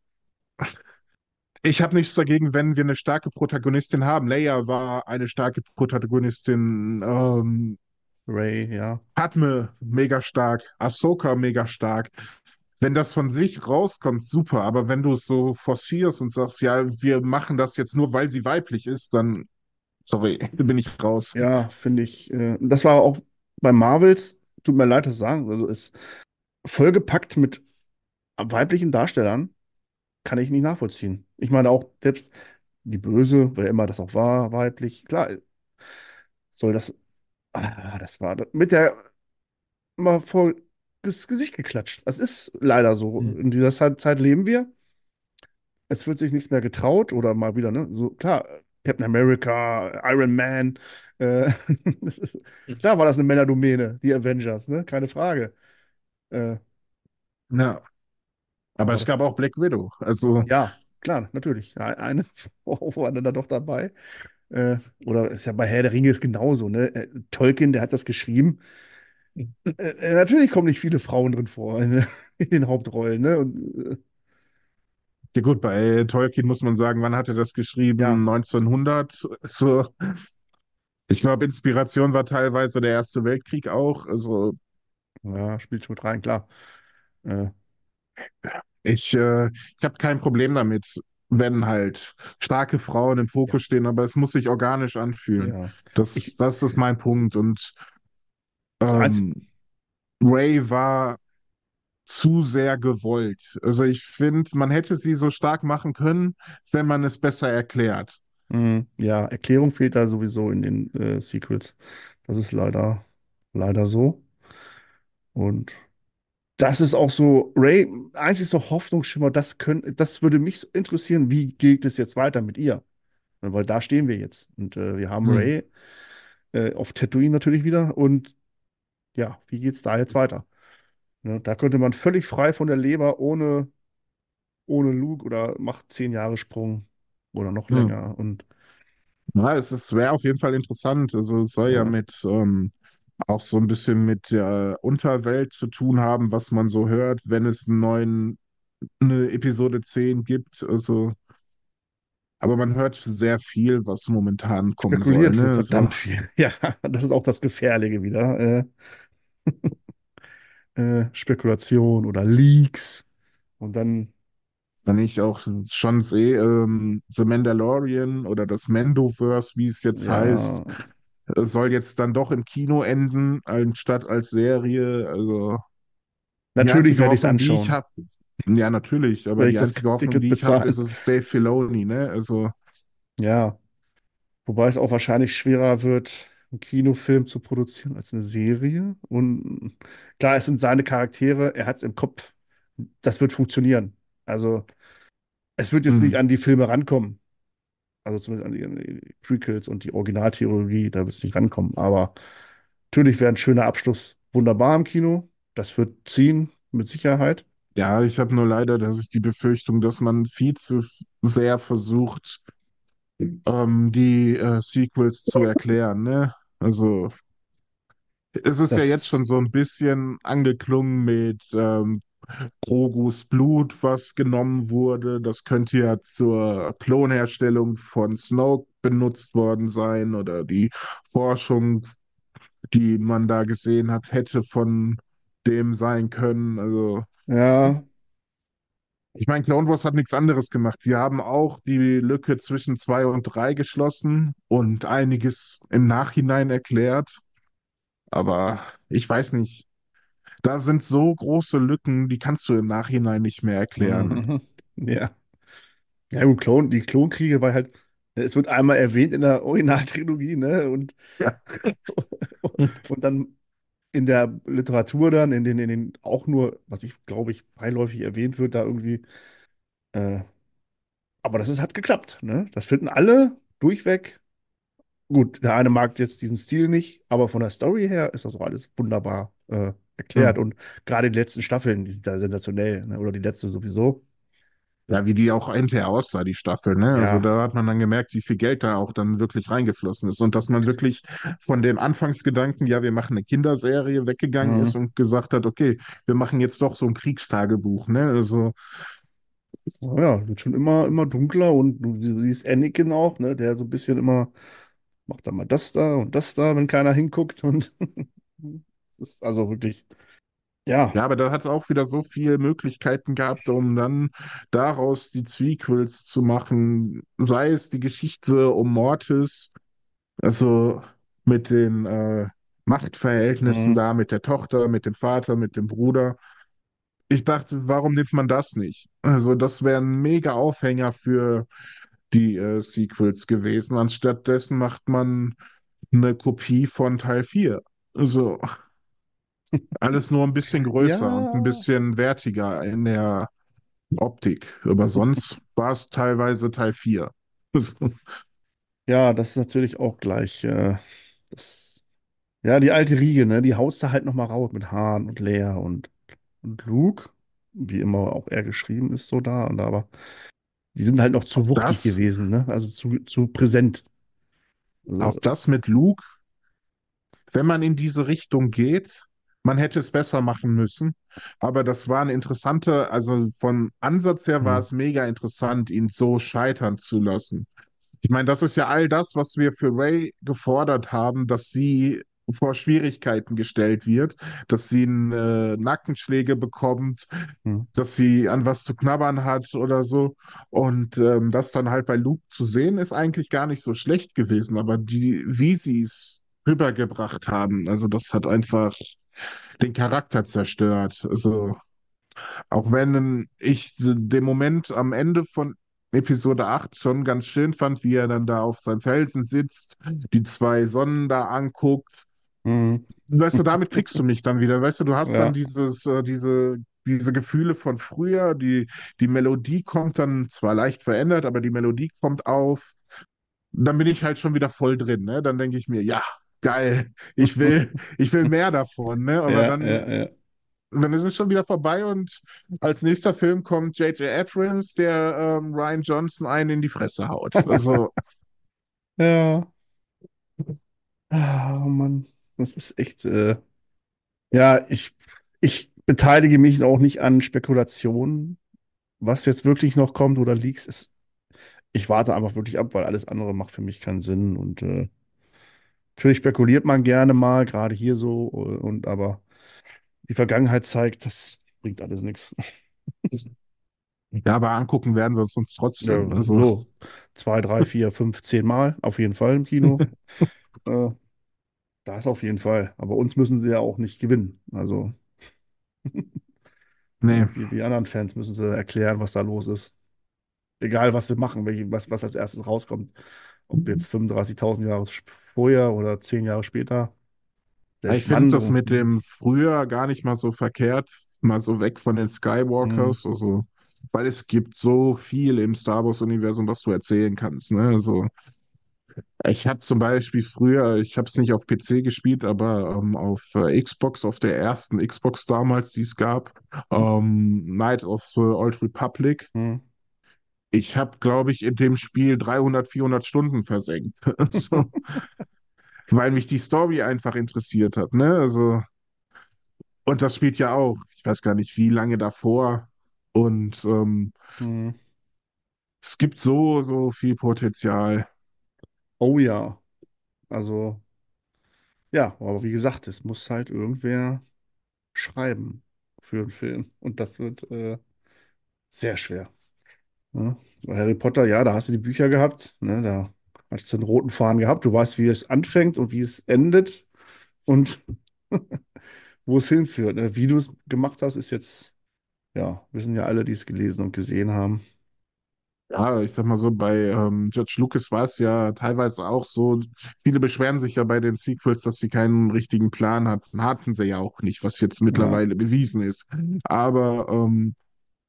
ich habe nichts dagegen, wenn wir eine starke Protagonistin haben. Leia war eine starke Protagonistin. Ähm, Ray, ja. Padme mega stark. Ahsoka mega stark. Wenn das von sich rauskommt, super. Aber wenn du es so forcierst und sagst, ja, wir machen das jetzt nur, weil sie weiblich ist, dann, sorry, da bin ich raus. Ja, finde ich. Äh, das war auch bei Marvels, tut mir leid, das zu sagen, also ist vollgepackt mit weiblichen Darstellern, kann ich nicht nachvollziehen. Ich meine auch selbst die Böse, wer immer das auch war, weiblich, klar, soll das, ah, das war mit der mal vor das Gesicht geklatscht. Das ist leider so. Hm. In dieser Zeit, Zeit leben wir. Es wird sich nichts mehr getraut oder mal wieder, ne? So, klar, Captain America, Iron Man, äh, ist, klar war das eine Männerdomäne, die Avengers, ne? Keine Frage. Äh, Ja, aber aber es gab auch Black Widow. Also, ja, klar, natürlich. Ja, Eine Frau war dann da doch dabei. Äh, oder ist ja bei Herr der Ringe ist genauso, ne? Äh, Tolkien, der hat das geschrieben. Äh, natürlich kommen nicht viele Frauen drin vor in, in den Hauptrollen, ne? Und, ja gut, bei Tolkien muss man sagen, wann hat er das ja, geschrieben? 1900. So, ich glaube, Inspiration war teilweise der Erste Weltkrieg auch. Also, ja, spielt schon mit rein, klar. Äh, Ich, äh, ich habe kein Problem damit, wenn halt starke Frauen im ja, Fokus stehen, aber es muss sich organisch anfühlen. ja. Das, Ich, das ist mein Punkt. Und ähm, Ray war zu sehr gewollt. Also ich finde, man hätte sie so stark machen können, wenn man es besser erklärt. mh, ja, Erklärung fehlt da sowieso in den äh, Sequels. Das ist leider, leider so. Und das ist auch so, Ray, einzig so Hoffnungsschimmer, das können, das würde mich interessieren, wie geht es jetzt weiter mit ihr? Ja, Weil da stehen wir jetzt. Und äh, wir haben Hm. Ray äh, auf Tatooine natürlich wieder. Und ja, wie geht es da jetzt weiter? Ne, da könnte man völlig frei von der Leber, ohne, ohne Luke oder macht zehn Jahre Sprung oder noch Hm. länger. Und Ja, es ist, wäre auf jeden Fall interessant. Also es soll ja ja, mit ähm, auch so ein bisschen mit der Unterwelt zu tun haben, was man so hört, wenn es einen neuen, eine Episode 10 gibt. Also Aber man hört sehr viel, was momentan kommen soll, spekuliert wird ne? So, verdammt viel. Ja, das ist auch das Gefährliche wieder. Äh, äh, Spekulation oder Leaks. Und dann, wenn ich auch schon sehe, ähm, The Mandalorian oder das Mandoverse, wie es jetzt heißt, ja, äh, soll jetzt dann doch im Kino enden, anstatt als Serie. Also natürlich werde ich es die ich anschauen, habe, ja, natürlich, aber die einzige Hoffnung, Ticket die ich habe, ist es Dave Filoni, ne? Also, Ja, wobei es auch wahrscheinlich schwerer wird, einen Kinofilm zu produzieren als eine Serie. Und klar, es sind seine Charaktere, er hat es im Kopf. Das wird funktionieren. Also, es wird jetzt hm, nicht an die Filme rankommen. Also zumindest an die, Prequels und die Originaltheorie, da wird es nicht rankommen. Aber natürlich wäre ein schöner Abschluss wunderbar im Kino. Das wird ziehen, mit Sicherheit. ja, ich habe nur leider, dass ich die Befürchtung, dass man viel zu sehr versucht, ähm, die äh, Sequels zu erklären, ne? Also es ist ja jetzt schon Das, so ein bisschen angeklungen mit ähm, Grogus Blut, was genommen wurde. Das könnte ja zur Klonherstellung von Snoke benutzt worden sein oder die Forschung, die man da gesehen hat, hätte von dem sein können. Also ja, ich meine, Clone Wars hat nichts anderes gemacht. Sie haben auch die Lücke zwischen zwei und drei geschlossen und einiges im Nachhinein erklärt. Aber ich weiß nicht, da sind so große Lücken, die kannst du im Nachhinein nicht mehr erklären. mhm. Ja. Ja, gut, Klon, die Klonkriege war halt, ne, es wird einmal erwähnt in der Originaltrilogie, ne? Und, Ja. und dann in der Literatur dann, in den, in den auch nur, was ich glaube ich, beiläufig erwähnt wird, da irgendwie. Äh, aber das ist, hat geklappt, ne? Das finden alle durchweg. Gut, der eine mag jetzt diesen Stil nicht, aber von der Story her ist das auch alles wunderbar äh, Erklärt. Und gerade die letzten Staffeln, die sind da sensationell, ne? Oder die letzte sowieso. Ja, wie die auch hinterher aussah, die Staffel, ne? Also Ja. da hat man dann gemerkt, wie viel Geld da auch dann wirklich reingeflossen ist und dass man wirklich von dem Anfangsgedanken, ja, wir machen eine Kinderserie, weggegangen ist Mhm. und gesagt hat, okay, wir machen jetzt doch so ein Kriegstagebuch, ne? Also Ja, wird schon immer, immer dunkler und du, du siehst Anakin auch, ne, der so ein bisschen immer macht da mal das da und das da, wenn keiner hinguckt und ist also wirklich, ja, Ja, aber da hat es auch wieder so viele Möglichkeiten gehabt, um dann daraus die Sequels zu machen. Sei es die Geschichte um Mortis, also mit den äh, Machtverhältnissen mhm, da, mit der Tochter, mit dem Vater, mit dem Bruder. Ich dachte, warum nimmt man das nicht? Also, das wäre ein mega Aufhänger für die äh, Sequels gewesen. Anstatt dessen macht man eine Kopie von Teil 4. Also, alles nur ein bisschen größer und ein ja, bisschen wertiger in der Optik. Aber sonst war es teilweise Teil 4. ja, das ist natürlich auch gleich, äh, das, ja, die alte Riege, ne, die haust da halt nochmal raus mit Han und Leia und, und Luke, wie immer auch er geschrieben ist, so da, und aber die sind halt noch zu Auch wuchtig das, gewesen, ne, also zu, zu präsent. auch Also, das mit Luke, wenn man in diese Richtung geht, man hätte es besser machen müssen. Aber das war ein interessanter, also vom Ansatz her war hm, es mega interessant, ihn so scheitern zu lassen. Ich meine, das ist ja all das, was wir für Ray gefordert haben, dass sie vor Schwierigkeiten gestellt wird, dass sie äh, Nackenschläge bekommt, hm, dass sie an was zu knabbern hat oder so. Und ähm, das dann halt bei Luke zu sehen, ist eigentlich gar nicht so schlecht gewesen. Aber die, wie sie es rübergebracht haben, also das hat einfach den Charakter zerstört. Also auch wenn ich den Moment am Ende von Episode 8 schon ganz schön fand, wie er dann da auf seinem Felsen sitzt, die zwei Sonnen da anguckt. hm. Weißt du, damit kriegst du mich dann wieder. Weißt du, du hast dann Ja. dieses, äh, diese, diese Gefühle von früher, die, die Melodie kommt dann zwar leicht verändert, aber die Melodie kommt auf. Dann bin ich halt schon wieder voll drin, ne? Dann denke ich mir, ja, geil, ich will, ich will mehr davon, ne? Aber Ja, ja, dann ja. dann ist es schon wieder vorbei und als nächster Film kommt J.J. Abrams, der ähm, Ryan Johnson einen in die Fresse haut. Also, Ja. Ah, oh Mann, das ist echt. Äh, ja, ich, ich beteilige mich auch nicht an Spekulationen, was jetzt wirklich noch kommt oder Leaks ist. Ich warte einfach wirklich ab, weil alles andere macht für mich keinen Sinn. Und äh, natürlich spekuliert man gerne mal, gerade hier so. Und aber die Vergangenheit zeigt, das bringt alles nichts. ja, aber angucken werden wir uns, uns Ja, trotzdem. Also, so zwei, drei, vier, fünf, zehn Mal auf jeden Fall im Kino. Äh, das auf jeden Fall. Aber uns müssen sie ja auch nicht gewinnen. Also. nee. Ja, die, die anderen Fans müssen sie erklären, was da los ist. Egal, was sie machen, welche, was, was als erstes rauskommt. Ob jetzt 35.000 Jahre vorher oder 10 Jahre später. Ich finde das mit dem früher gar nicht mal so verkehrt, mal so weg von den Skywalkers, also, weil es gibt so viel im Star Wars-Universum, was du erzählen kannst. Ne? Also, Ich habe zum Beispiel früher, ich habe es nicht auf PC gespielt, aber ähm, auf äh, Xbox, auf der ersten Xbox damals, die es gab, hm, ähm, Knight of the Old Republic. hm. Ich habe, glaube ich, in dem Spiel 300, 400 Stunden versenkt. So, weil mich die Story einfach interessiert hat, ne? Also, und das spielt ja auch, ich weiß gar nicht, wie lange davor. Und ähm, Hm. es gibt so, so viel Potenzial. Oh ja, also ja, aber wie gesagt, es muss halt irgendwer schreiben für einen Film. Und das wird äh, sehr schwer. Ne? Bei Harry Potter, ja, da hast du die Bücher gehabt, ne? Da hast du einen roten Faden gehabt. Du weißt, wie es anfängt und wie es endet und wo es hinführt. Ne? Wie du es gemacht hast, ist jetzt, ja, wissen ja alle, die es gelesen und gesehen haben. Ja, ich sag mal so, bei ähm, George Lucas war es ja teilweise auch so, viele beschweren sich ja bei den Sequels, dass sie keinen richtigen Plan hatten. Hatten sie ja auch nicht, was jetzt Ja. mittlerweile bewiesen ist. Aber ähm,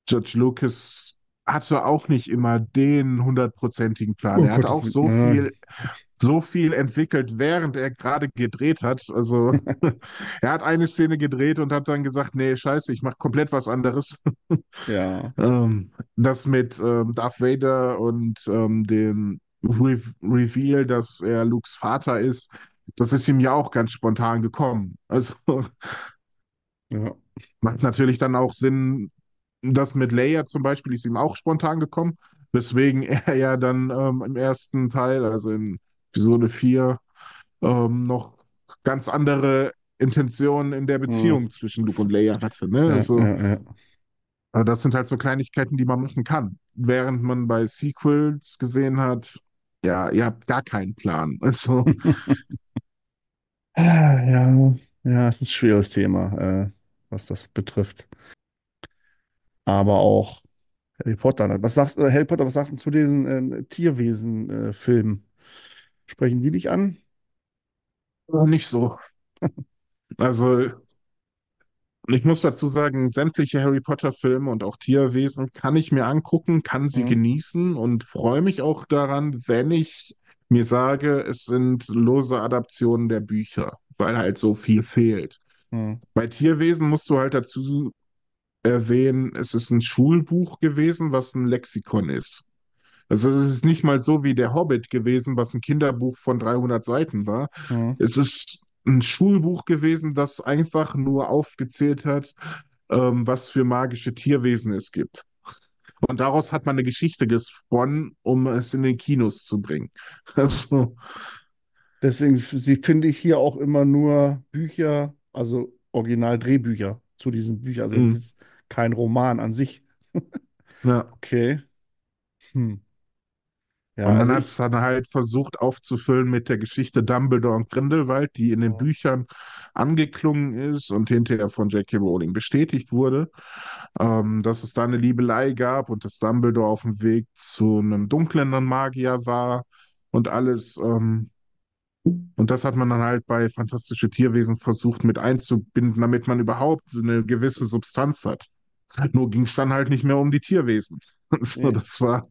George Lucas hatte auch nicht immer den hundertprozentigen Plan. Oh Er hat Gottes auch so Nein. viel, so viel entwickelt, während er gerade gedreht hat. Also er hat eine Szene gedreht und hat dann gesagt, nee, scheiße, ich mache komplett was anderes. Ja. Ähm, das mit ähm, Darth Vader und ähm, dem Re Reveal, dass er Lukes Vater ist, das ist ihm ja auch ganz spontan gekommen. Also Ja. macht natürlich dann auch Sinn, das mit Leia zum Beispiel ist ihm auch spontan gekommen, weswegen er ja dann ähm, im ersten Teil, also in Episode 4, ähm, noch ganz andere Intentionen in der Hm. Beziehung zwischen Luke und Leia hatte. Ne? Ja, Also ja, ja. Aber das sind halt so Kleinigkeiten, die man machen kann. Während man bei Sequels gesehen hat, ja, ihr habt gar keinen Plan. Also, Ja, ja, es ist ein schweres Thema, äh, was das betrifft. Aber auch Harry Potter. Was sagst du, Harry Potter, was sagst du zu diesen äh, Tierwesen-Filmen? Sprechen die dich an? nicht so. Also, ich muss dazu sagen, sämtliche Harry Potter-Filme und auch Tierwesen kann ich mir angucken, kann sie Hm, genießen und freue mich auch daran, wenn ich mir sage, es sind lose Adaptionen der Bücher, weil halt so viel fehlt. hm, Bei Tierwesen musst du halt dazu erwähnen, es ist ein Schulbuch gewesen, was ein Lexikon ist. Also es ist nicht mal so wie der Hobbit gewesen, was ein Kinderbuch von 300 Seiten war. hm. Es ist ein Schulbuch gewesen, das einfach nur aufgezählt hat, ähm, was für magische Tierwesen es gibt. Und daraus hat man eine Geschichte gesponnen, um es in den Kinos zu bringen. Also, Deswegen finde ich hier auch immer nur Bücher, also Original-Drehbücher zu diesen Büchern. Also ist kein Roman an sich. ja. Okay. Hm. Ja, Und man also hat es dann halt versucht aufzufüllen mit der Geschichte Dumbledore und Grindelwald, die in den Büchern angeklungen ist und hinterher von J.K. Rowling bestätigt wurde, ähm, dass es da eine Liebelei gab und dass Dumbledore auf dem Weg zu einem dunklen Magier war und alles. Ähm, und das hat man dann halt bei Fantastische Tierwesen versucht mit einzubinden, damit man überhaupt eine gewisse Substanz hat. Nur ging es dann halt nicht mehr um die Tierwesen. So, nee. das war,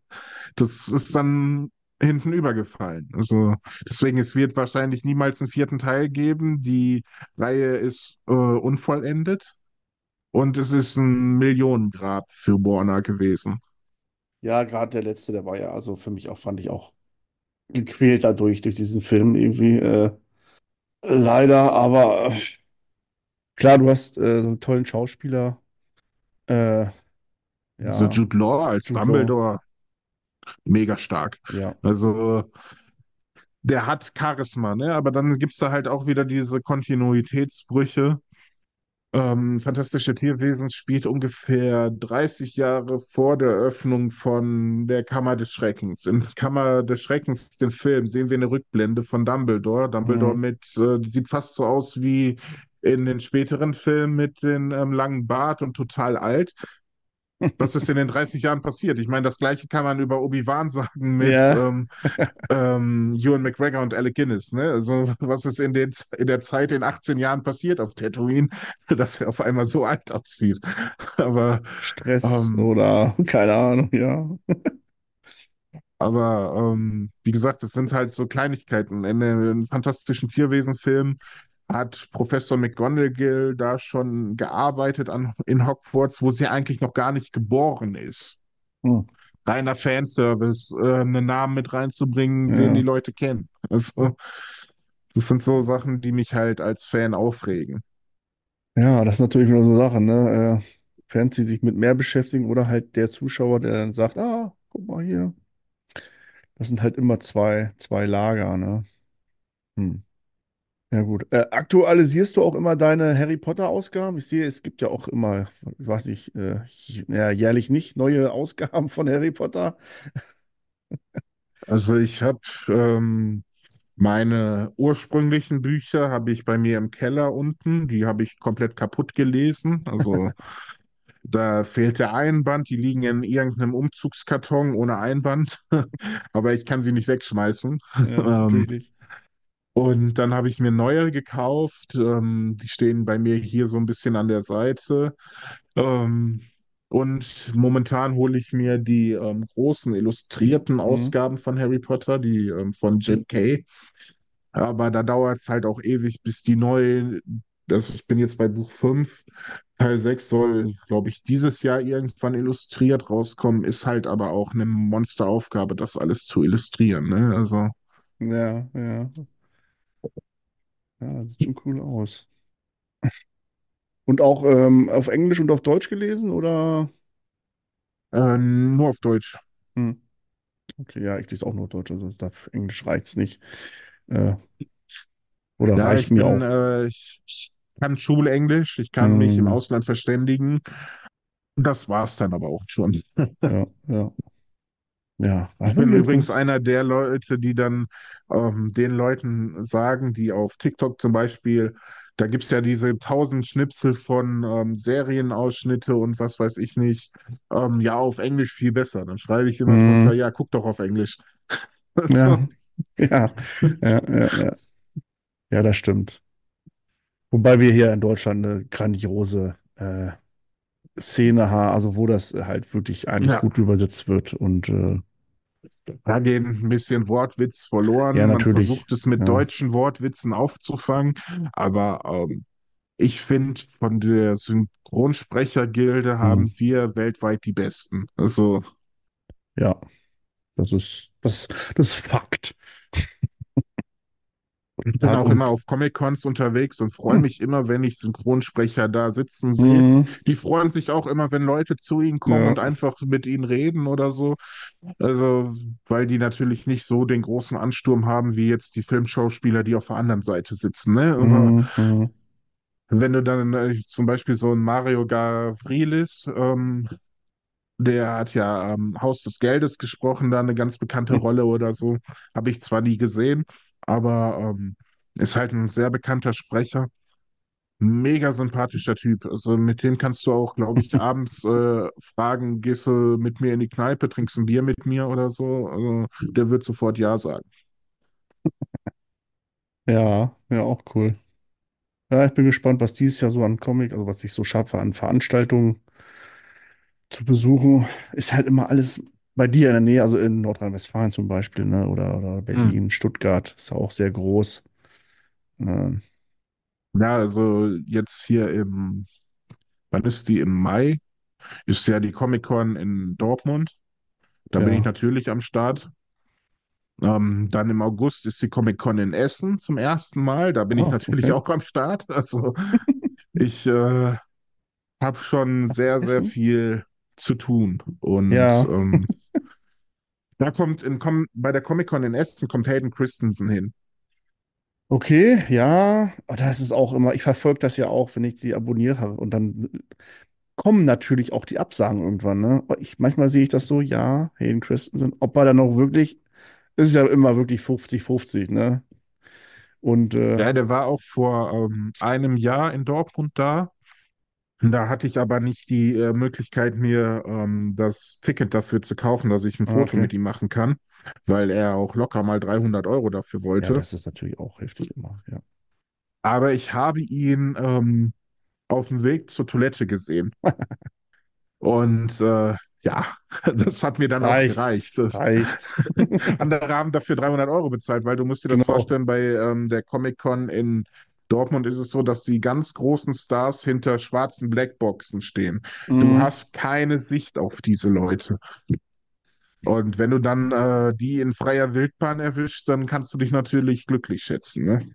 das ist dann hinten übergefallen. Also deswegen, es wird wahrscheinlich niemals einen vierten Teil geben. Die Reihe ist äh, unvollendet und es ist ein Millionengrab für Warner gewesen. Ja, gerade der letzte, der war ja, also für mich auch, fand ich auch gequält dadurch, durch diesen Film irgendwie. Äh, leider, aber äh, klar, du hast äh, so einen tollen Schauspieler. Äh, Also ja, Jude Law als Jude Law. Dumbledore, mega stark. Ja. Also der hat Charisma, ne? Aber dann gibt es da halt auch wieder diese Kontinuitätsbrüche. Ähm, Fantastische Tierwesen spielt ungefähr 30 Jahre vor der Öffnung von der Kammer des Schreckens. In Kammer des Schreckens, dem Film, sehen wir eine Rückblende von Dumbledore. Dumbledore Mhm. mit, äh, sieht fast so aus wie in den späteren Filmen mit dem ähm, langen Bart und total alt. Was ist in den 30 Jahren passiert? Ich meine, das Gleiche kann man über Obi-Wan sagen mit Ja, ähm, ähm, Ewan McGregor und Alec Guinness, ne? Also, was ist in, den, in der Zeit in 18 Jahren passiert auf Tatooine, dass er auf einmal so alt aussieht. Aber, Stress ähm, oder keine Ahnung, ja. aber ähm, wie gesagt, das sind halt so Kleinigkeiten. In den fantastischen Tierwesen-Filmen hat Professor McGonagall da schon gearbeitet an, in Hogwarts, wo sie eigentlich noch gar nicht geboren ist. Hm. reiner Fanservice, äh, einen Namen mit reinzubringen, den die Ja. Leute kennen. Also, das sind so Sachen, die mich halt als Fan aufregen. Ja, das ist natürlich wieder so eine Sache, ne? Äh, Fans, die sich mit mehr beschäftigen oder halt der Zuschauer, der dann sagt, ah, guck mal hier. Das sind halt immer zwei, zwei Lager, ne? Hm. Ja, gut. Äh, aktualisierst du auch immer deine Harry Potter-Ausgaben? Ich sehe, es gibt ja auch immer, ich weiß nicht, äh, ja, jährlich nicht neue Ausgaben von Harry Potter. Also ich habe ähm, meine ursprünglichen Bücher habe ich bei mir im Keller unten, die habe ich komplett kaputt gelesen. Also da fehlt der Einband, die liegen in irgendeinem Umzugskarton ohne Einband, aber ich kann sie nicht wegschmeißen. Ja, Ähm, natürlich. Und dann habe ich mir neue gekauft. Ähm, die stehen bei mir hier so ein bisschen an der Seite. Ähm, und momentan hole ich mir die ähm, großen illustrierten Mhm. Ausgaben von Harry Potter, die ähm, von Jim Kay. Aber da dauert es halt auch ewig, bis die neu, das, ich bin jetzt bei Buch 5. Teil 6 soll, glaube ich, dieses Jahr irgendwann illustriert rauskommen, ist halt aber auch eine Monsteraufgabe, das alles zu illustrieren, ne? Also, Ja, ja. Ja, sieht schon cool aus. Und auch ähm, auf Englisch und auf Deutsch gelesen, oder? äh, nur auf Deutsch. Hm. Okay, ja, ich lese auch nur Deutsch, also auf Englisch reicht's nicht. Äh, oder Ja, reicht ich mir bin, auch. äh, ich, ich kann Schulenglisch, ich kann mich im Hm. Ausland verständigen. Das war's dann aber auch schon. Ja, ja. Ja, Ich bin übrigens einer der Leute, die dann ähm, den Leuten sagen, die auf TikTok zum Beispiel, da gibt es ja diese tausend Schnipsel von ähm, Serienausschnitte und was weiß ich nicht, ähm, ja, auf Englisch viel besser. Dann schreibe ich immer drunter, Hm. ja, guck doch auf Englisch. Ja, ja, ja, ja, ja. Ja, das stimmt. Wobei wir hier in Deutschland eine grandiose äh, Szene haben, also wo das halt wirklich eigentlich ja, gut übersetzt wird. Und äh, da geht ein bisschen Wortwitz ja, verloren. Man natürlich. versucht es mit Ja. deutschen Wortwitzen aufzufangen, aber ähm, ich finde, von der Synchronsprechergilde Hm. haben wir weltweit die Besten. Also, Ja, das ist, das, das ist Fakt. Ich bin auch immer auf Comic-Cons unterwegs und freue hm, mich immer, wenn ich Synchronsprecher da sitzen sehe. hm, Die freuen sich auch immer, wenn Leute zu ihnen kommen ja, und einfach mit ihnen reden oder so. Also, weil die natürlich nicht so den großen Ansturm haben wie jetzt die Filmschauspieler, die auf der anderen Seite sitzen, ne? Aber hm, hm, wenn du dann äh, zum Beispiel so ein Mario Gavrilis, ähm, der hat ja ähm, Haus des Geldes gesprochen, da eine ganz bekannte hm. Rolle oder so. Habe ich zwar nie gesehen, aber ähm, ist halt ein sehr bekannter Sprecher. Mega sympathischer Typ. Also mit dem kannst du auch, glaube ich, abends äh, fragen, gehst du mit mir in die Kneipe, trinkst ein Bier mit mir oder so. Also der wird sofort ja sagen. Ja, ja, auch cool. Ja, ich bin gespannt, was dieses Jahr so an Comic, also was ich so schaffe an Veranstaltungen zu besuchen. Ist halt immer alles bei dir in der Nähe, also in Nordrhein-Westfalen zum Beispiel, ne? Oder, oder Hm. Berlin, Stuttgart, ist ja auch sehr groß. Ähm, Ja, also jetzt hier im, wann ist die? Im Mai ist ja die Comic-Con in Dortmund. Da bin ich ja, natürlich am Start. Ähm, dann im August ist die Comic-Con in Essen zum ersten Mal. Da bin ich ah, natürlich okay. auch am Start. Also ich äh, habe schon sehr, sehr Essen? viel zu tun. Und Ja, ähm, da kommt in, Com bei der Comic-Con in Essen kommt Hayden Christensen hin. okay, ja. Aber das ist auch immer, ich verfolge das ja auch, wenn ich sie abonniert habe. Und dann kommen natürlich auch die Absagen irgendwann, ne? Ich, manchmal sehe ich das so, ja, Hayden Christensen, ob er dann auch wirklich, ist ja immer wirklich 50-50, ne? Und äh, Ja, der war auch vor ähm, einem Jahr in Dortmund da. Da hatte ich aber nicht die äh, Möglichkeit, mir ähm, das Ticket dafür zu kaufen, dass ich ein Foto okay. mit ihm machen kann, weil er auch locker mal 300 Euro dafür Ja, wollte. das ist natürlich auch heftig immer, ja. Aber ich habe ihn ähm, auf dem Weg zur Toilette gesehen. Und äh, ja, das hat mir dann auch Reicht, gereicht. Das- reicht. Andere haben dafür 300 Euro bezahlt, weil du musst dir das Genau. vorstellen, bei ähm, der Comic-Con in Dortmund ist es so, dass die ganz großen Stars hinter schwarzen Blackboxen stehen. Du Mhm. hast keine Sicht auf diese Leute. Und wenn du dann äh, die in freier Wildbahn erwischst, dann kannst du dich natürlich glücklich schätzen, ne?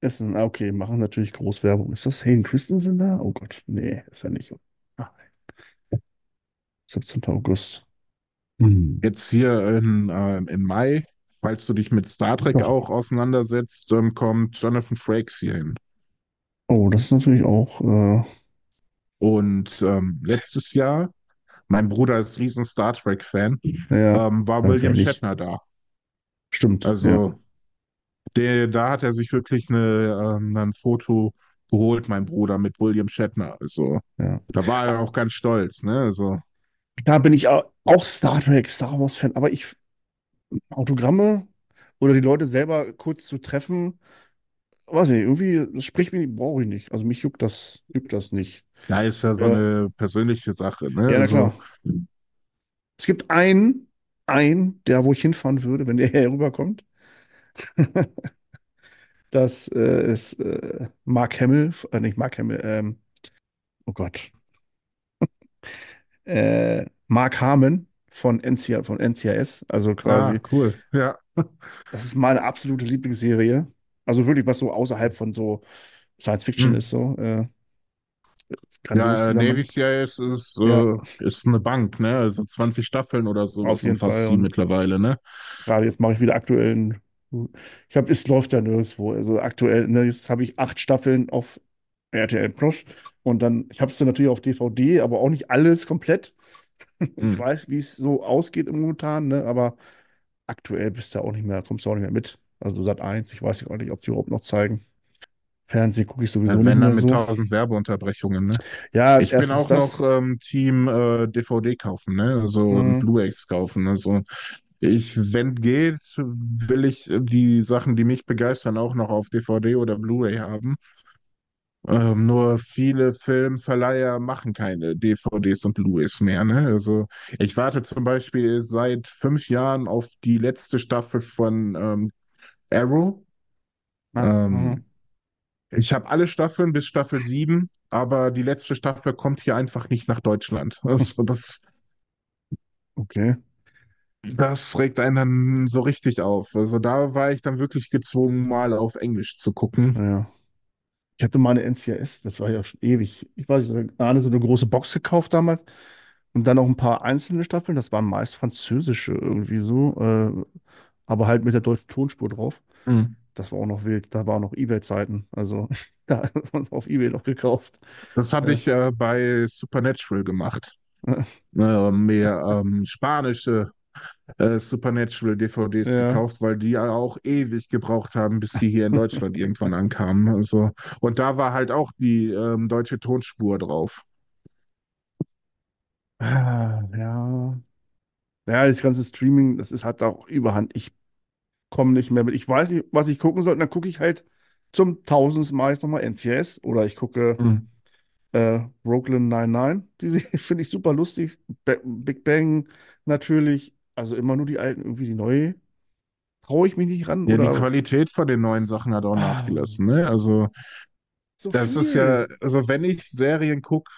Essen, ah, okay, machen natürlich Großwerbung. Ist das Hayden Christensen da? Oh Gott, nee, ist er nicht. Ah, 17. August. Hm. Jetzt hier in, äh, im Mai, falls du dich mit Star Trek Doch. auch auseinandersetzt, ähm, kommt Jonathan Frakes hier hin. Oh, das ist natürlich auch, äh, Und ähm, letztes Jahr, mein Bruder ist riesen Star Trek-Fan, ja, ähm, war ja, William. Shatner da. Stimmt, ja, Also der, da hat er sich wirklich eine, ähm, ein Foto geholt, mein Bruder, mit William Shatner. Also ja. da war er auch ganz stolz, ne? Also, Da bin ich au- auch Star Trek, Star Wars-Fan, aber ich, Autogramme oder die Leute selber kurz zu treffen, weiß nicht, irgendwie, das spricht mich, brauche ich nicht. Also mich juckt das, juckt das nicht. da ist ja so Äh, eine persönliche Sache, ne? ja, na Also, klar. Es gibt einen, einen, der, wo ich hinfahren würde, wenn der hier rüberkommt. Das äh, ist äh, Mark Hamill, äh, nicht Mark Hamill, ähm, oh Gott, äh, Mark Harmon von NCIS, von NCIS, also ah, quasi, cool. Ja. das ist meine absolute Lieblingsserie. Also wirklich, was so außerhalb von so Science Fiction Hm. ist, so äh, Ja, äh, Navy. CIS ist, Ja, äh, ist eine Bank, ne? Also 20 Staffeln oder auf sowas jeden Fall. die mittlerweile, ne? gerade jetzt mache ich wieder aktuellen. Ich habe, es läuft ja nirgendwo. Also aktuell, ne, jetzt habe ich acht Staffeln auf RTL Plus. Und dann, ich habe es dann natürlich auf DVD, aber auch nicht alles komplett. Ich Hm. weiß, wie es so ausgeht im momentan, ne? Aber aktuell bist du auch nicht mehr, kommst du auch nicht mehr mit. Also Sat eins ich weiß gar nicht, ob die überhaupt noch zeigen. Fernsehen gucke ich sowieso nicht Wenn dann mehr mit so. tausend Werbeunterbrechungen, ne? Ja, Ich bin auch noch das. ähm, Team äh, DVD kaufen, ne? Also und Hm, Blu-rays kaufen. Also ich, wenn geht, will ich äh, die Sachen, die mich begeistern, auch noch auf DVD oder Blu-ray haben. Ähm, nur viele Filmverleiher machen keine DVDs und Blu-rays mehr, ne? Also ich warte zum Beispiel seit fünf Jahren auf die letzte Staffel von ähm, Arrow. ah, mhm, Ähm, ich habe alle Staffeln bis Staffel 7, aber die letzte Staffel kommt hier einfach nicht nach Deutschland. Also das, okay. das regt einen dann so richtig auf. Also da war ich dann wirklich gezwungen, mal auf Englisch zu gucken. Ja. Ich hatte mal eine NCIS, das war ja schon ewig. Ich weiß nicht, eine so eine große Box gekauft damals. Und dann auch ein paar einzelne Staffeln. Das waren meist französische irgendwie so. Äh, aber halt mit der deutschen Tonspur drauf. Mhm. Das war auch noch wild. Da waren noch eBay-Zeiten. Also da hat man es auf eBay noch gekauft. Das habe Äh, ich äh, bei Supernatural gemacht. äh, mir ähm, spanische äh, Supernatural DVDs ja. gekauft, weil die ja auch ewig gebraucht haben, bis sie hier in Deutschland irgendwann ankamen. Also, und da war halt auch die ähm, deutsche Tonspur drauf. Ah, Ja. Ja, das ganze Streaming, das ist halt auch Überhand. Ich komme nicht mehr mit. Ich weiß nicht, was ich gucken soll. Und dann gucke ich halt zum tausendsten Mal jetzt nochmal NCIS oder ich gucke Mhm. äh, Brooklyn 99. Die finde ich super lustig. Ba Big Bang natürlich. Also immer nur die alten, irgendwie die neue. Traue ich mich nicht ran Ja, die oder Qualität von den neuen Sachen hat auch ah, nachgelassen, ne? Also, so das ist ja, viel. also wenn ich Serien gucke,